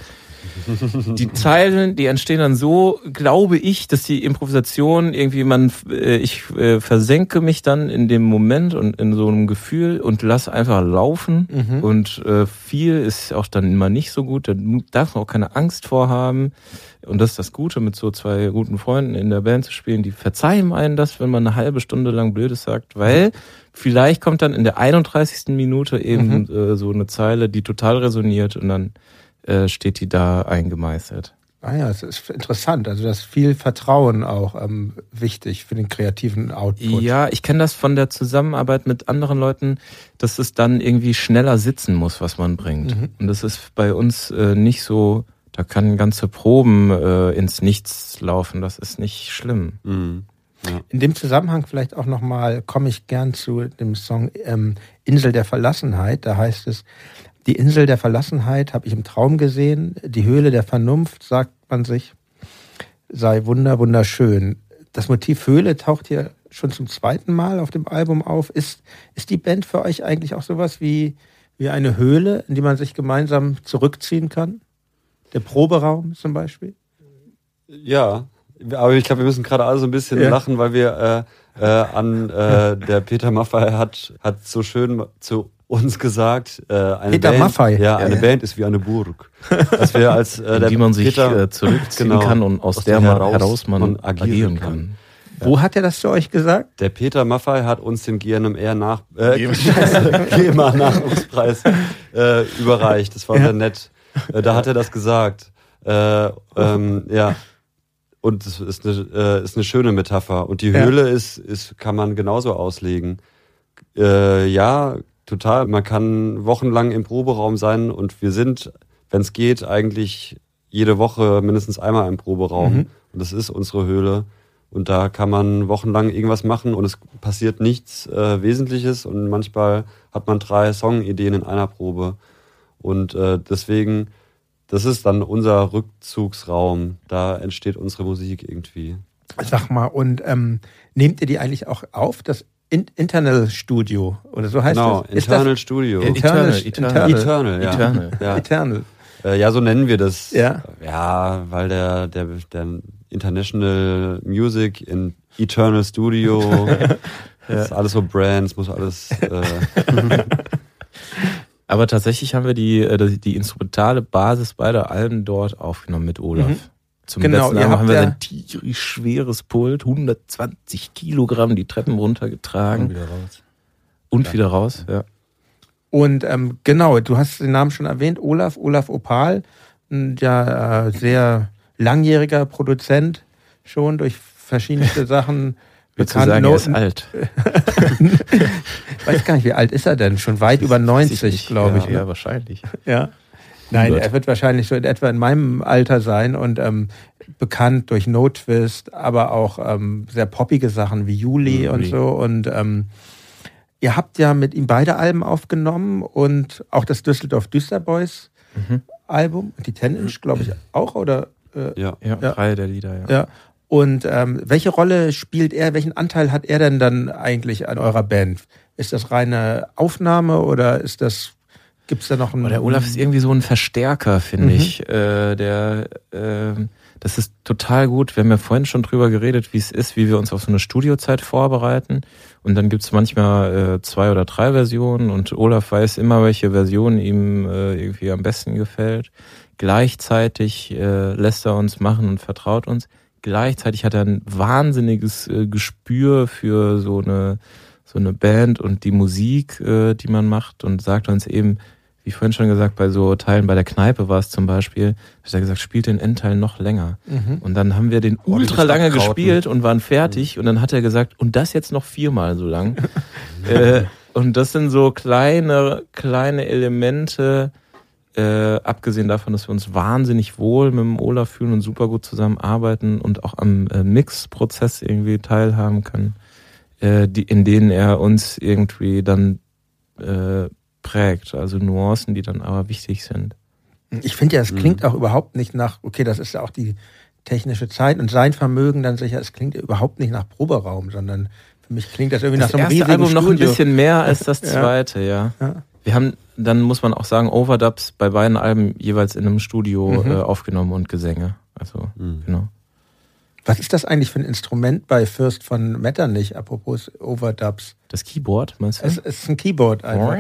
Die Zeilen, die entstehen dann so, glaube ich, dass die Improvisation irgendwie man, äh, ich äh, versenke mich dann in dem Moment und in so einem Gefühl und lass einfach laufen. Mhm. Und äh, viel ist auch dann immer nicht so gut. Da darf man auch keine Angst vorhaben. Und das ist das Gute, mit so zwei guten Freunden in der Band zu spielen. Die verzeihen einen das, wenn man eine halbe Stunde lang Blödes sagt, weil vielleicht kommt dann in der 31. Minute eben mhm. äh, so eine Zeile, die total resoniert und dann äh, steht die da eingemeißelt. Ah ja, es ist interessant. Also das ist viel Vertrauen auch ähm, wichtig für den kreativen Output. Ja, ich kenne das von der Zusammenarbeit mit anderen Leuten, dass es dann irgendwie schneller sitzen muss, was man bringt. Mhm. Und das ist bei uns äh, nicht so. Da kann ganze Proben äh, ins Nichts laufen. Das ist nicht schlimm. Mhm. Ja. In dem Zusammenhang vielleicht auch nochmal komme ich gern zu dem Song ähm, Insel der Verlassenheit. Da heißt es, die Insel der Verlassenheit habe ich im Traum gesehen. Die Höhle der Vernunft, sagt man sich, sei wunder, wunderschön. Das Motiv Höhle taucht hier schon zum zweiten Mal auf dem Album auf. Ist, ist die Band für euch eigentlich auch sowas wie, wie eine Höhle, in die man sich gemeinsam zurückziehen kann? Der Proberaum zum Beispiel? Ja, aber ich glaube, wir müssen gerade alle so ein bisschen ja. lachen, weil wir äh, äh, an äh, der Peter Maffay hat, hat so schön zu uns gesagt, äh, eine, Peter Band, Maffei. Ja, eine ja, Band ist wie eine Burg. Dass wir als äh, der wie man sich Peter, äh, zurückziehen genau, kann und aus, aus der, man heraus man, man agieren, agieren kann. kann. Wo hat er das zu euch gesagt? Der Peter Maffei hat uns den GNMR nach äh, GEMA Nachwuchspreis äh, überreicht. Das war ja. sehr nett. Äh, da hat er das gesagt. Äh, ähm, ja. Und es ist eine, äh, ist eine schöne Metapher. Und die Höhle ja. ist, ist, kann man genauso auslegen. Äh, ja, total. Man kann wochenlang im Proberaum sein und wir sind, wenn es geht, eigentlich jede Woche mindestens einmal im Proberaum. Mhm. Und das ist unsere Höhle. Und da kann man wochenlang irgendwas machen und es passiert nichts äh, Wesentliches und manchmal hat man drei Songideen in einer Probe. Und äh, deswegen, das ist dann unser Rückzugsraum. Da entsteht unsere Musik irgendwie. Sag mal, und ähm, nehmt ihr die eigentlich auch auf, das in Internal Studio oder so heißt genau, das. Internal das? Studio. Eternal, Eternal, Eternal, ja. Eternal. Ja. Eternal. Äh, ja, so nennen wir das. Ja, ja weil der, der, der International Music in Eternal Studio, das ist alles so Brands, muss alles. Äh Aber tatsächlich haben wir die, äh, die instrumentale Basis beider Alben dort aufgenommen mit Olaf. Mhm. Zum genau, letzten Album haben wir ein tierisch schweres Pult, 120 Kilogramm die Treppen runtergetragen. Und wieder raus. Und ja. wieder raus, ja. Und ähm, genau, du hast den Namen schon erwähnt, Olaf, Olaf Opal, ein ja, äh, sehr langjähriger Produzent, schon durch verschiedenste Sachen bekannt. Sagen, er ist alt. ich weiß gar nicht, wie alt ist er denn? Schon weit über 90, glaube ich. Ja, ja, wahrscheinlich. Ja. Nein, er wird wahrscheinlich so in etwa in meinem Alter sein und ähm, bekannt durch No Twist, aber auch ähm, sehr poppige Sachen wie Juli Juli. und so. Und ähm, ihr habt ja mit ihm beide Alben aufgenommen und auch das Düsseldorf Düsterboys Mhm. Album, die Ten Inch, glaube ich, auch, oder? Äh, Ja. Ja, Ja. drei der Lieder, ja. ja. Und ähm, welche Rolle spielt er, welchen Anteil hat er denn dann eigentlich an eurer Band? Ist das reine Aufnahme oder ist das, gibt's da noch einen... Der Olaf ist irgendwie so ein Verstärker, finde Mhm. ich. Äh, der, ähm, das ist total gut. Wir haben ja vorhin schon drüber geredet, wie es ist, wie wir uns auf so eine Studiozeit vorbereiten. Und dann gibt's manchmal äh, zwei oder drei Versionen und Olaf weiß immer, welche Version ihm äh, irgendwie am besten gefällt. Gleichzeitig äh, lässt er uns machen und vertraut uns. Gleichzeitig hat er ein wahnsinniges äh, Gespür für so eine so eine Band und die Musik, äh, die man macht und sagt uns eben, wie vorhin schon gesagt, bei so Teilen bei der Kneipe war es zum Beispiel, hat er gesagt, spielt den Endteil noch länger. Mhm. Und dann haben wir den Ordentlich ultra lange gespielt und waren fertig und dann hat er gesagt, und das jetzt noch viermal so lang. äh, und das sind so kleine, kleine Elemente, äh, abgesehen davon, dass wir uns wahnsinnig wohl mit dem Olaf fühlen und super gut zusammenarbeiten und auch am äh, Mix-Prozess irgendwie teilhaben können, äh, die, in denen er uns irgendwie dann äh, prägt. Also Nuancen, die dann aber wichtig sind. Ich finde ja, es Mhm. klingt auch überhaupt nicht nach, okay, das ist ja auch die technische Zeit und sein Vermögen dann sicher, es klingt überhaupt nicht nach Proberaum, sondern für mich klingt das irgendwie Das nach so einem erste riesigen Album noch ein Studio. bisschen mehr als das Ja. zweite, ja. Ja. Wir haben, dann muss man auch sagen, Overdubs bei beiden Alben jeweils in einem Studio Mhm. äh, aufgenommen und Gesänge. Also, Mhm. genau. Was ist das eigentlich für ein Instrument bei Fürst von Metternich, apropos Overdubs? Das Keyboard, meinst du? Es ist ein Keyboard einfach.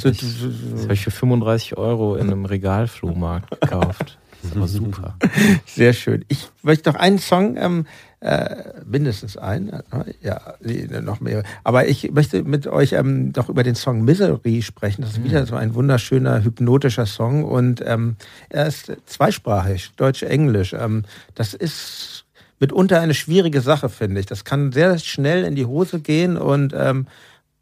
So, Das habe ich für 35 Euro in einem Regalflohmarkt gekauft. Das ist aber super. Sehr schön. Ich möchte noch einen Song, ähm, äh, mindestens einen, äh, ja, noch mehr. Aber ich möchte mit euch ähm, doch über den Song Misery sprechen. Das ist wieder so ein wunderschöner, hypnotischer Song und ähm, er ist zweisprachig, Deutsch-Englisch. Ähm, das ist mitunter eine schwierige Sache, finde ich. Das kann sehr schnell in die Hose gehen und ähm,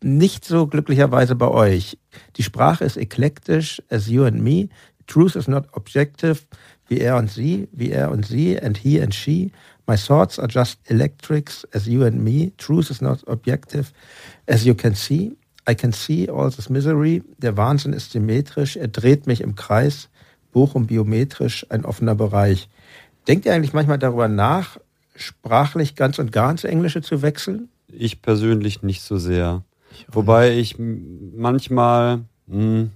nicht so glücklicherweise bei euch. Die Sprache ist eklektisch, as you and me. Truth is not objective, wie er und sie, wie er und sie, and he and she. My thoughts are just electrics, as you and me. Truth is not objective, as you can see. I can see all this misery. Der Wahnsinn ist symmetrisch, er dreht mich im Kreis. Bochum biometrisch, ein offener Bereich. Denkt ihr eigentlich manchmal darüber nach, sprachlich ganz und gar ins Englische zu wechseln? Ich persönlich nicht so sehr. Wobei ich manchmal, mh,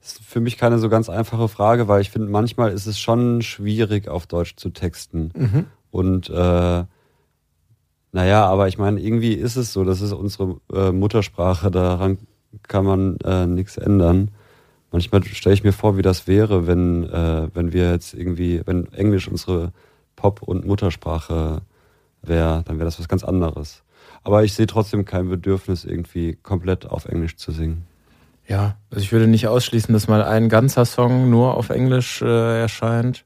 ist für mich keine so ganz einfache Frage, weil ich finde, manchmal ist es schon schwierig, auf Deutsch zu texten. Mhm. Und äh, naja, aber ich meine, irgendwie ist es so, das ist unsere äh, Muttersprache, daran kann man äh, nichts ändern. Manchmal stelle ich mir vor, wie das wäre, wenn, äh, wenn wir jetzt irgendwie, wenn Englisch unsere Pop- und Muttersprache wäre, dann wäre das was ganz anderes. Aber ich sehe trotzdem kein Bedürfnis, irgendwie komplett auf Englisch zu singen. Ja, also ich würde nicht ausschließen, dass mal ein ganzer Song nur auf Englisch äh, erscheint.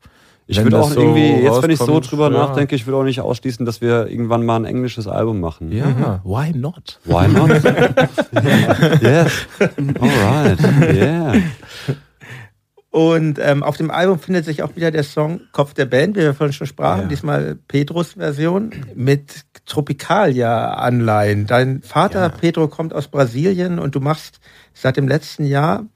Ich würde auch so irgendwie, jetzt wenn ich so drüber ja. nachdenke, ich würde auch nicht ausschließen, dass wir irgendwann mal ein englisches Album machen. Ja, why not? Why not? yes. Alright. Yeah. Und ähm, auf dem Album findet sich auch wieder der Song Kopf der Band, wie wir vorhin schon sprachen. Ja. Diesmal Pedros Version mit Tropicalia-Anleihen. Dein Vater Ja. Pedro kommt aus Brasilien und du machst seit dem letzten Jahr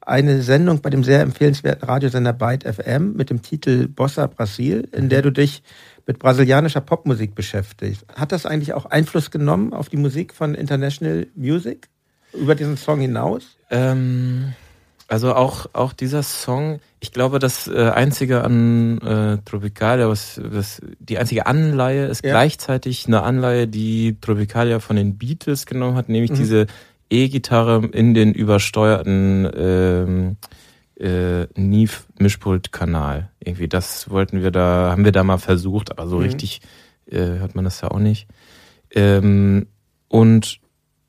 eine Sendung bei dem sehr empfehlenswerten Radiosender Byte FM mit dem Titel Bossa Brasil, in der du dich mit brasilianischer Popmusik beschäftigst. Hat das eigentlich auch Einfluss genommen auf die Musik von International Music über diesen Song hinaus? Ähm, also auch, auch dieser Song, ich glaube, das äh, einzige an äh, Tropicalia, was, was die einzige Anleihe ist Ja. gleichzeitig eine Anleihe, die Tropicalia von den Beatles genommen hat, nämlich Mhm. diese E-Gitarre in den übersteuerten ähm, äh, Neve-Mischpult-Kanal. Irgendwie, das wollten wir da, haben wir da mal versucht, aber so Mhm. richtig äh, hört man das ja auch nicht. Ähm, und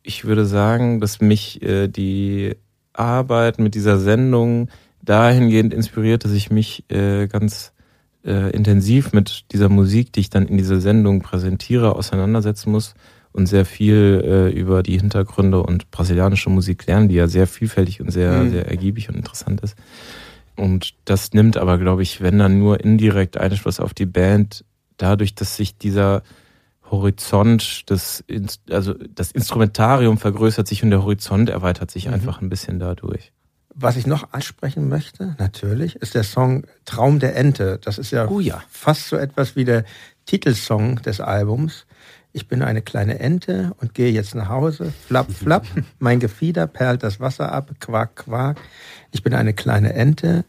ich würde sagen, dass mich äh, die Arbeit mit dieser Sendung dahingehend inspiriert, dass ich mich äh, ganz äh, intensiv mit dieser Musik, die ich dann in dieser Sendung präsentiere, auseinandersetzen muss und sehr viel äh, über die Hintergründe und brasilianische Musik lernen, die ja sehr vielfältig und sehr, Mhm. sehr ergiebig und interessant ist. Und das nimmt aber, glaube ich, wenn dann nur indirekt Einfluss auf die Band, dadurch, dass sich dieser Horizont, das, also das Instrumentarium vergrößert sich und der Horizont erweitert sich mhm. einfach ein bisschen dadurch. Was ich noch ansprechen möchte, natürlich, ist der Song Traum der Ente. Das ist ja, oh ja. fast so etwas wie der Titelsong des Albums. Ich bin eine kleine Ente und gehe jetzt nach Hause. Flapp, flapp, mein Gefieder perlt das Wasser ab. Quack, quack. Ich bin eine kleine Ente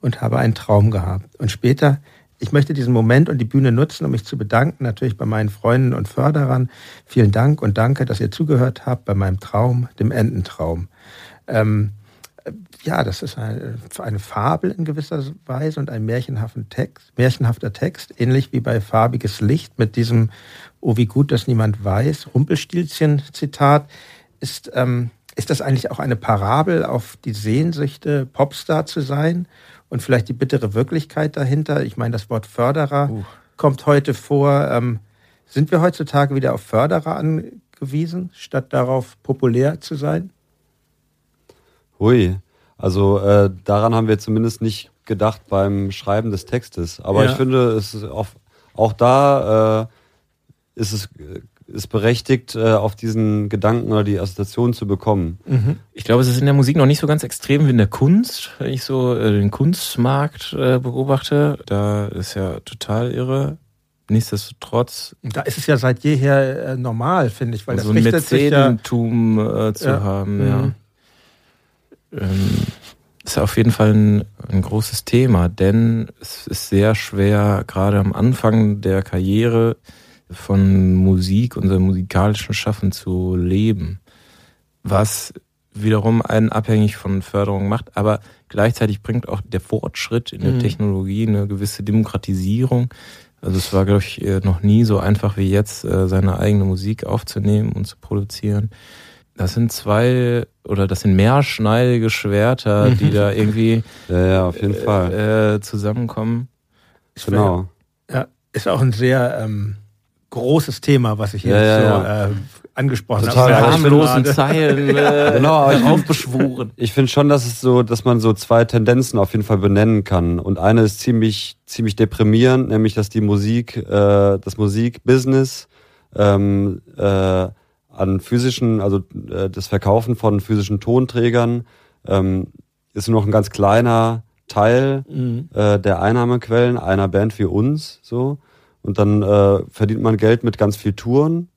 und habe einen Traum gehabt. Und später, ich möchte diesen Moment und die Bühne nutzen, um mich zu bedanken, natürlich bei meinen Freunden und Förderern. Vielen Dank und danke, dass ihr zugehört habt bei meinem Traum, dem Ententraum. Ähm, ja, das ist eine, eine, Fabel in gewisser Weise und ein märchenhafter Text, märchenhafter Text, ähnlich wie bei Farbiges Licht mit diesem Oh, wie gut, dass niemand weiß, Rumpelstilzchen-Zitat. Ist, ähm, ist das eigentlich auch eine Parabel auf die Sehnsüchte, Popstar zu sein und vielleicht die bittere Wirklichkeit dahinter? Ich meine, das Wort Förderer uh. kommt heute vor. Ähm, sind wir heutzutage wieder auf Förderer angewiesen, statt darauf populär zu sein? Hui, also äh, daran haben wir zumindest nicht gedacht beim Schreiben des Textes. Aber ja. ich finde, es ist auch, auch da äh, ist es ist berechtigt, äh, auf diesen Gedanken oder die Assoziation zu bekommen. Mhm. Ich glaube, es ist in der Musik noch nicht so ganz extrem wie in der Kunst. Wenn ich so äh, den Kunstmarkt äh, beobachte, da ist ja total irre. Nichtsdestotrotz. Da ist es ja seit jeher normal, finde ich, weil so das ein Mäzenentum ja, zu ja. haben, mhm. ja ähm, ist auf jeden Fall ein, ein großes Thema, denn es ist sehr schwer, gerade am Anfang der Karriere von Musik, unserem musikalischen Schaffen zu leben. Was wiederum einen abhängig von Förderung macht, aber gleichzeitig bringt auch der Fortschritt in der mhm. Technologie eine gewisse Demokratisierung. Also es war, glaube ich, noch nie so einfach wie jetzt, äh, seine eigene Musik aufzunehmen und zu produzieren. Das sind zwei oder das sind mehrschneidige Schwerter, die da irgendwie ja, ja, auf jeden Fall. Äh, zusammenkommen. Genau. Ja, ist auch ein sehr ähm, großes Thema, was ich jetzt ja, ja, so äh, angesprochen Total habe. harmlosen Zeilen äh, genau, ich aufbeschworen. Ich finde schon, dass es so, dass man so zwei Tendenzen auf jeden Fall benennen kann. Und eine ist ziemlich, ziemlich deprimierend, nämlich dass die Musik, äh, das Musikbusiness ähm, äh, an physischen, also äh, das Verkaufen von physischen Tonträgern ähm, ist nur noch ein ganz kleiner Teil mhm. äh, der Einnahmequellen einer Band wie uns so und dann äh, verdient man Geld mit ganz viel Touren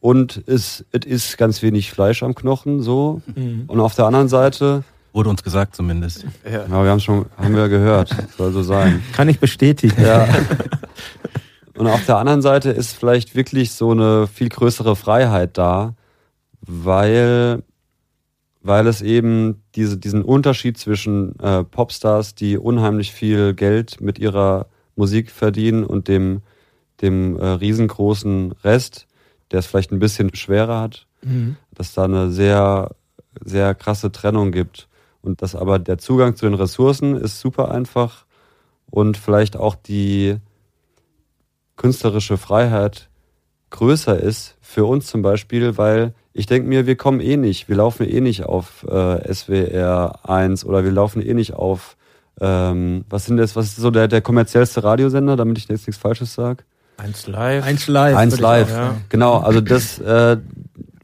und es ist ganz wenig Fleisch am Knochen so mhm. und auf der anderen Seite wurde uns gesagt zumindest. Ja, ja wir haben schon haben wir gehört, soll so sein. Kann ich bestätigen. Ja. Und auf der anderen Seite ist vielleicht wirklich so eine viel größere Freiheit da, weil, weil es eben diese, diesen Unterschied zwischen äh, Popstars, die unheimlich viel Geld mit ihrer Musik verdienen und dem, dem äh, riesengroßen Rest, der es vielleicht ein bisschen schwerer hat, mhm. dass da eine sehr, sehr krasse Trennung gibt. Und dass aber der Zugang zu den Ressourcen ist super einfach und vielleicht auch die, künstlerische Freiheit größer ist, für uns zum Beispiel, weil ich denke mir, wir kommen eh nicht, wir laufen eh nicht auf äh, SWR 1 oder wir laufen eh nicht auf, ähm, was sind das, was ist so der, der kommerziellste Radiosender, damit ich jetzt nichts Falsches sage? Eins live. Eins live. Eins live. Auch, ja. Genau, also das, äh,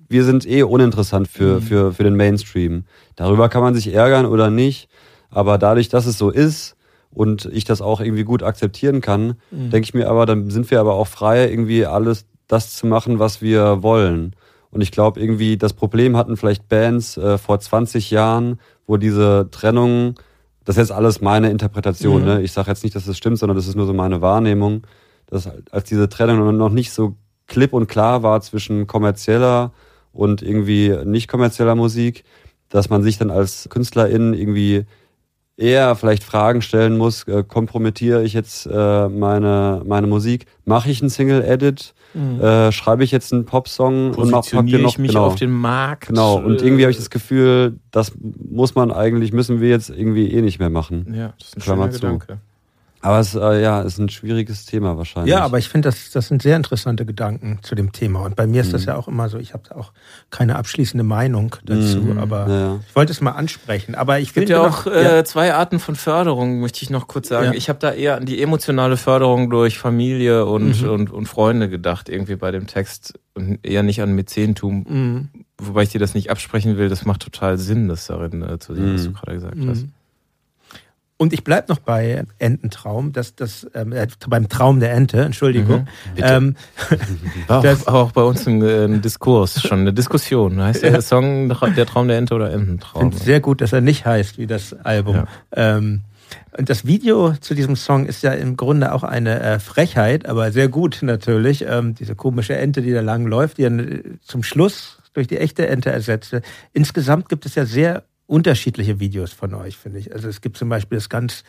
wir sind eh uninteressant für, mhm. für, für den Mainstream. Darüber kann man sich ärgern oder nicht, aber dadurch, dass es so ist, und ich das auch irgendwie gut akzeptieren kann, mhm. denke ich mir aber, dann sind wir aber auch frei, irgendwie alles das zu machen, was wir wollen. Und ich glaube irgendwie, das Problem hatten vielleicht Bands äh, vor 20 Jahren, wo diese Trennung, das ist jetzt alles meine Interpretation, mhm. ne? ich sage jetzt nicht, dass das stimmt, sondern das ist nur so meine Wahrnehmung, dass als diese Trennung noch nicht so klipp und klar war zwischen kommerzieller und irgendwie nicht kommerzieller Musik, dass man sich dann als Künstlerin irgendwie eher vielleicht Fragen stellen muss, äh, kompromittiere ich jetzt äh, meine, meine Musik, mache ich einen Single-Edit, mhm. äh, schreibe ich jetzt einen Popsong und mach, pack dir noch ich mich genau, auf den Markt. Genau, und irgendwie habe ich das Gefühl, das muss man eigentlich, müssen wir jetzt irgendwie eh nicht mehr machen. Ja, das ist ein Klammer schöner zu. Gedanke. Aber es äh, ja, ist ein schwieriges Thema wahrscheinlich. Ja, aber ich finde, das, das sind sehr interessante Gedanken zu dem Thema. Und bei mir ist das mhm. ja auch immer so, ich habe auch keine abschließende Meinung dazu, mhm. aber ja. ich wollte es mal ansprechen. Aber ich finde ja auch äh, ja. zwei Arten von Förderung, möchte ich noch kurz sagen. Ja. Ich habe da eher an die emotionale Förderung durch Familie und, mhm. und, und Freunde gedacht, irgendwie bei dem Text und eher nicht an Mäzentum. Mhm. Wobei ich dir das nicht absprechen will, das macht total Sinn, das darin äh, zu sehen, was du mhm. gerade gesagt hast. Und ich bleibe noch bei Ententraum, das, das, ähm, äh, beim Traum der Ente, Entschuldigung. Mhm, ähm, War auch, auch bei uns ein, äh, Diskurs, schon eine Diskussion. Heißt der Song Der Traum der Ente oder Ententraum? Ich finde sehr gut, dass er nicht heißt wie das Album. Ja. Ähm, und das Video zu diesem Song ist ja im Grunde auch eine äh, Frechheit, aber sehr gut natürlich. Ähm, diese komische Ente, die da lang läuft, die dann äh, zum Schluss durch die echte Ente ersetzte. Insgesamt gibt es ja sehr unterschiedliche Videos von euch, finde ich. Also es gibt zum Beispiel das ganz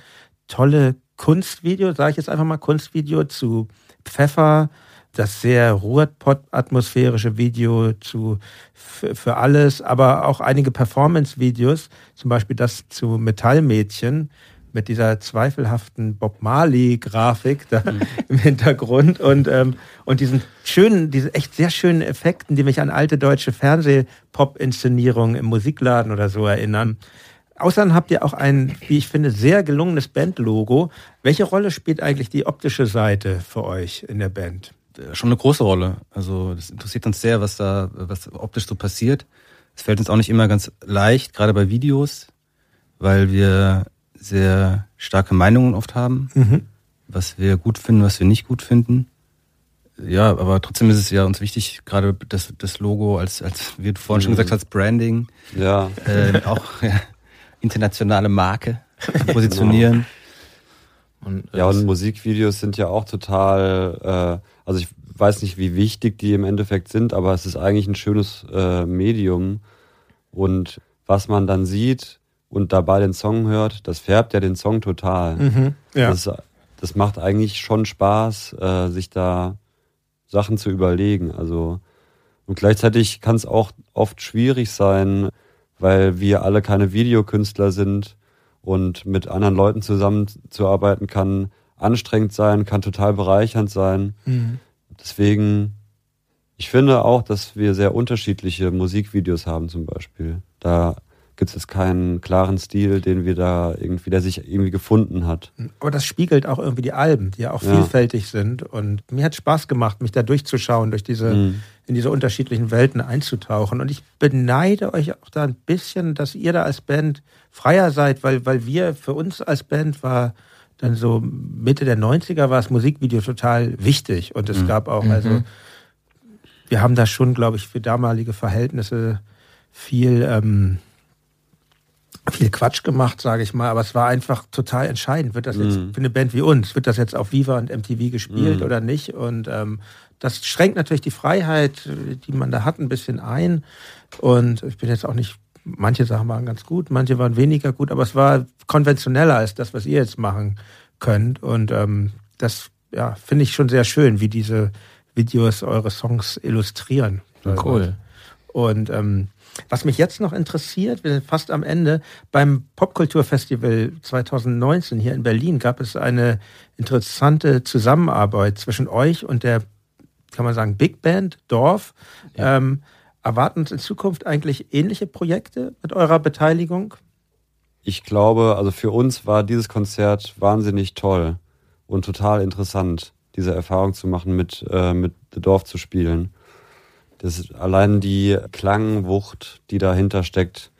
tolle Kunstvideo, sage ich jetzt einfach mal Kunstvideo zu Pfeffer, das sehr Ruhrpott-atmosphärische Video zu für alles, aber auch einige Performance-Videos, zum Beispiel das zu Metallmädchen, mit dieser zweifelhaften Bob Marley-Grafik da mhm. im Hintergrund und, ähm, und diesen schönen, diese echt sehr schönen Effekten, die mich an alte deutsche Fernseh-Pop-Inszenierungen im Musikladen oder so erinnern. Außerdem habt ihr auch ein, wie ich finde, sehr gelungenes Bandlogo. Welche Rolle spielt eigentlich die optische Seite für euch in der Band? Äh, schon eine große Rolle. Also das interessiert uns sehr, was da, was optisch so passiert. Es fällt uns auch nicht immer ganz leicht, gerade bei Videos, weil wir sehr starke Meinungen oft haben, mhm. was wir gut finden, was wir nicht gut finden. Ja, aber trotzdem ist es ja uns wichtig, gerade das, das Logo als, als, wie du vorhin mhm. schon gesagt hast, Branding. Ja. Äh, auch ja, internationale Marke positionieren. Genau. Und, äh, ja, und Musikvideos sind ja auch total, äh, also ich weiß nicht, wie wichtig die im Endeffekt sind, aber es ist eigentlich ein schönes äh, Medium. Und was man dann sieht, und dabei den Song hört, das färbt ja den Song total. Mhm, ja. das, das macht eigentlich schon Spaß, äh, sich da Sachen zu überlegen. Also und gleichzeitig kann es auch oft schwierig sein, weil wir alle keine Videokünstler sind und mit anderen Leuten zusammenzuarbeiten kann anstrengend sein, kann total bereichernd sein. Mhm. Deswegen, ich finde auch, dass wir sehr unterschiedliche Musikvideos haben zum Beispiel. Da gibt es keinen klaren Stil, den wir da irgendwie, der sich irgendwie gefunden hat. Aber das spiegelt auch irgendwie die Alben, die ja auch ja. vielfältig sind. Und mir hat Spaß gemacht, mich da durchzuschauen, durch diese, mhm. in diese unterschiedlichen Welten einzutauchen. Und ich beneide euch auch da ein bisschen, dass ihr da als Band freier seid, weil, weil wir, für uns als Band war dann so Mitte der 90er war das Musikvideo total wichtig. Und es mhm. gab auch, also, mhm. wir haben da schon, glaube ich, für damalige Verhältnisse viel, ähm, viel Quatsch gemacht, sage ich mal, aber es war einfach total entscheidend. Wird das jetzt mhm. für eine Band wie uns, wird das jetzt auf Viva und MTV gespielt mhm. oder nicht? Und ähm, das schränkt natürlich die Freiheit, die man da hat, ein bisschen ein. Und ich bin jetzt auch nicht, manche Sachen waren ganz gut, manche waren weniger gut, aber es war konventioneller als das, was ihr jetzt machen könnt. Und ähm, das ja, finde ich schon sehr schön, wie diese Videos eure Songs illustrieren. Cool. Und ähm, was mich jetzt noch interessiert, wir sind fast am Ende, beim Popkulturfestival 2019 hier in Berlin gab es eine interessante Zusammenarbeit zwischen euch und der, kann man sagen, Big Band Dorf. Ja. Ähm, erwarten uns in Zukunft eigentlich ähnliche Projekte mit eurer Beteiligung? Ich glaube, also für uns war dieses Konzert wahnsinnig toll und total interessant, diese Erfahrung zu machen, mit, äh, mit The Dorf zu spielen. Das allein die Klangwucht, die dahinter steckt,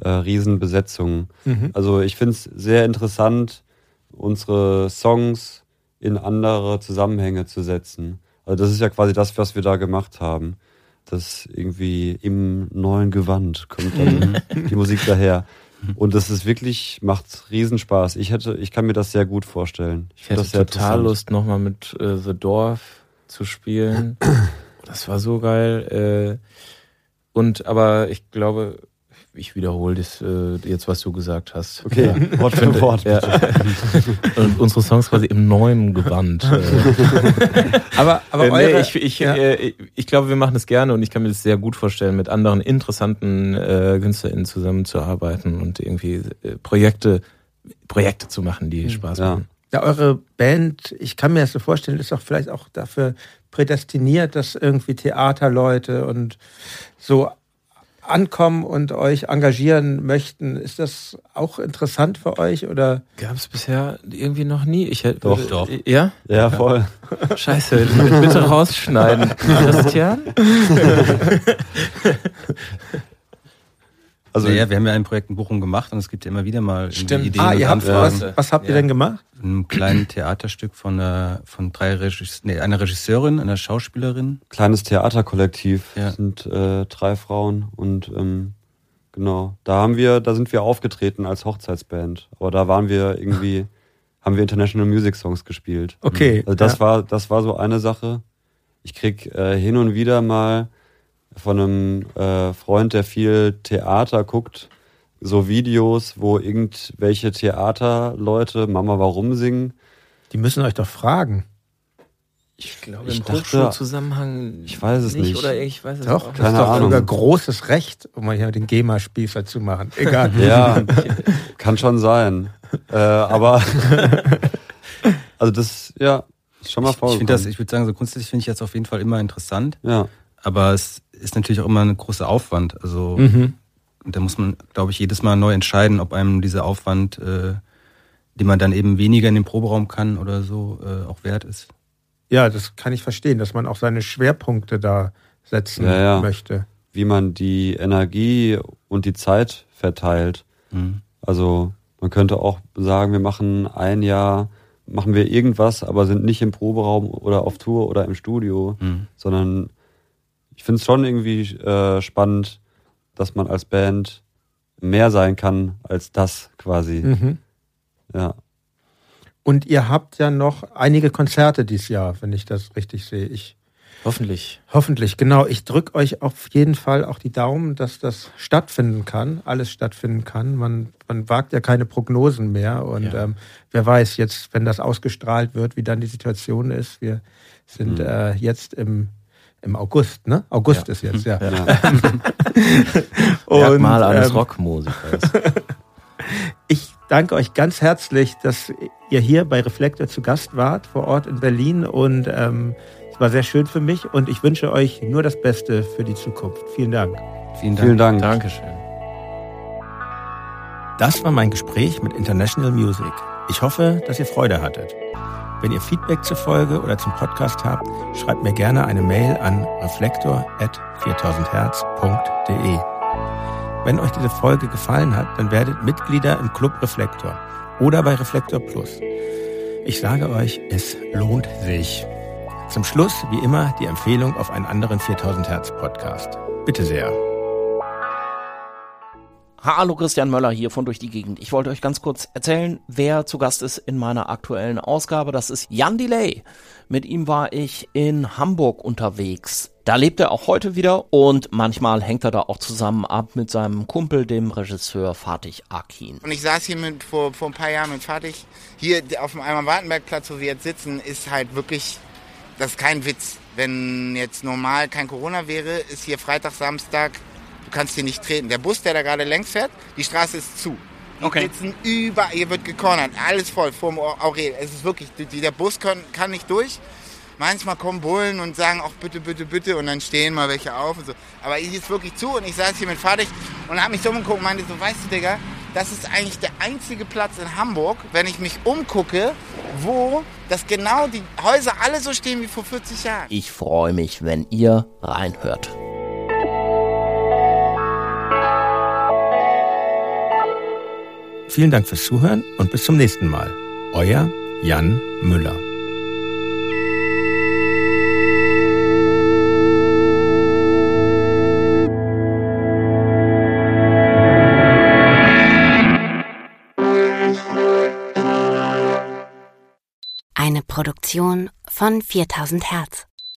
äh, Riesenbesetzung. Mhm. Also ich finde es sehr interessant, unsere Songs in andere Zusammenhänge zu setzen. Also das ist ja quasi das, was wir da gemacht haben. Das irgendwie im neuen Gewand kommt dann mhm. die Musik daher. Und das ist wirklich, macht Riesenspaß. Ich hätte, ich kann mir das sehr gut vorstellen. Ich, ich hätte total Lust, nochmal mit äh, The Dorf zu spielen. Das war so geil. Äh, und aber ich glaube, ich wiederhole das äh, jetzt, was du gesagt hast. Okay, ja. Wort für Wort. Ja. Und unsere Songs quasi im neuen Gewand. Äh. aber aber äh, eure, nee, ich, ich, ja. äh, ich glaube, wir machen das gerne und ich kann mir das sehr gut vorstellen, mit anderen interessanten äh, KünstlerInnen zusammenzuarbeiten und irgendwie äh, Projekte, Projekte zu machen, die mhm. Spaß machen. Ja, eure Band, ich kann mir das so vorstellen, ist doch vielleicht auch dafür prädestiniert, dass irgendwie Theaterleute und so ankommen und euch engagieren möchten. Ist das auch interessant für euch oder? Gab es bisher irgendwie noch nie. Ich hätte, Doch, doch. Ja? Ja, voll. Scheiße, bitte rausschneiden. Christian? Also naja, wir haben ja ein Projekt in Bochum gemacht und es gibt ja immer wieder mal Stimmt. Ideen. Ah, und ihr habt Anfragen. was, was habt ihr Ja. denn gemacht? Ein kleines Theaterstück von, einer, von drei Regis nee, einer Regisseurin, einer Schauspielerin. Kleines Theaterkollektiv Ja. sind äh, drei Frauen und ähm, genau, da haben wir, da sind wir aufgetreten als Hochzeitsband. Aber da waren wir irgendwie, haben wir International Music Songs gespielt. Okay. Also das ja. war, das war so eine Sache. Ich krieg äh, hin und wieder mal von einem äh, Freund, der viel Theater guckt, so Videos, wo irgendwelche Theaterleute Mama warum singen. Die müssen euch doch fragen. Ich glaube, Ich im Hochschulzusammenhang. Ich weiß es nicht. Oder ich weiß es Doch, auch das Keine ist doch Ahnung. sogar großes Recht, um mal hier den GEMA-Spießer zu machen. Egal. Ja, kann schon sein. Äh, aber also das, ja, ist schon mal Ich, ich vorgekommen. finde das, ich würde sagen, so grundsätzlich finde ich das auf jeden Fall immer interessant. ja, Aber es ist natürlich auch immer ein großer Aufwand. Also Mhm. da muss man, glaube ich, jedes Mal neu entscheiden, ob einem dieser Aufwand, äh, den man dann eben weniger in den Proberaum kann oder so, äh, auch wert ist. Ja, das kann ich verstehen, dass man auch seine Schwerpunkte da setzen Ja, ja. möchte. wie man die Energie und die Zeit verteilt. Mhm. Also man könnte auch sagen, wir machen ein Jahr, machen wir irgendwas, aber sind nicht im Proberaum oder auf Tour oder im Studio, Mhm. sondern ich finde es schon irgendwie äh, spannend, dass man als Band mehr sein kann als das quasi. Mhm. Ja. Und ihr habt ja noch einige Konzerte dieses Jahr, wenn ich das richtig sehe. Ich Hoffentlich. hoffentlich, genau. Ich drücke euch auf jeden Fall auch die Daumen, dass das stattfinden kann, alles stattfinden kann. Man, man wagt ja keine Prognosen mehr. Und Ja. ähm, wer weiß jetzt, wenn das ausgestrahlt wird, wie dann die Situation ist. Wir sind Mhm. äh, jetzt im, im August, ne? August Ja. ist jetzt, ja. ja. Merkmal eines ähm, Rockmusikers. Ich danke euch ganz herzlich, dass ihr hier bei Reflektor zu Gast wart, vor Ort in Berlin. Und ähm, es war sehr schön für mich und ich wünsche euch nur das Beste für die Zukunft. Vielen Dank. Vielen Dank. Vielen Dank. Dankeschön. Das war mein Gespräch mit International Music. Ich hoffe, dass ihr Freude hattet. Wenn ihr Feedback zur Folge oder zum Podcast habt, schreibt mir gerne eine Mail an reflektor.4000herz.de. Wenn euch diese Folge gefallen hat, dann werdet Mitglieder im Club Reflektor oder bei Reflektor Plus. Ich sage euch, es lohnt sich. Zum Schluss, wie immer, die Empfehlung auf einen anderen 4000 Hertz Podcast. Bitte sehr. Hallo Christian Möller hier von Durch die Gegend. Ich wollte euch ganz kurz erzählen, wer zu Gast ist in meiner aktuellen Ausgabe. Das ist Jan Delay. Mit ihm war ich in Hamburg unterwegs. Da lebt er auch heute wieder und manchmal hängt er da auch zusammen ab mit seinem Kumpel, dem Regisseur Fatih Akin. Und ich saß hier mit, vor, vor ein paar Jahren mit Fatih. Hier auf dem Alma-Wartenberg-Platz, wo wir jetzt sitzen, ist halt wirklich, das ist kein Witz. Wenn jetzt normal kein Corona wäre, ist hier Freitag, Samstag, du kannst hier nicht treten. Der Bus, der da gerade längs fährt, die Straße ist zu. Die Okay. sitzen überall, hier wird gecornert, alles voll, vorm Aurel. Es ist wirklich, der Bus kann, kann nicht durch. Manchmal kommen Bullen und sagen auch bitte, bitte, bitte und dann stehen mal welche auf und so. Aber hier ist wirklich zu und ich saß hier mit Fatih und hab mich so umgeguckt und meinte so, weißt du, Digga, das ist eigentlich der einzige Platz in Hamburg, wenn ich mich umgucke, wo das genau die Häuser alle so stehen wie vor 40 Jahren. Ich freue mich, wenn ihr reinhört. Vielen Dank fürs Zuhören und bis zum nächsten Mal. Euer Jan Müller. Eine Produktion von 4000 Hertz.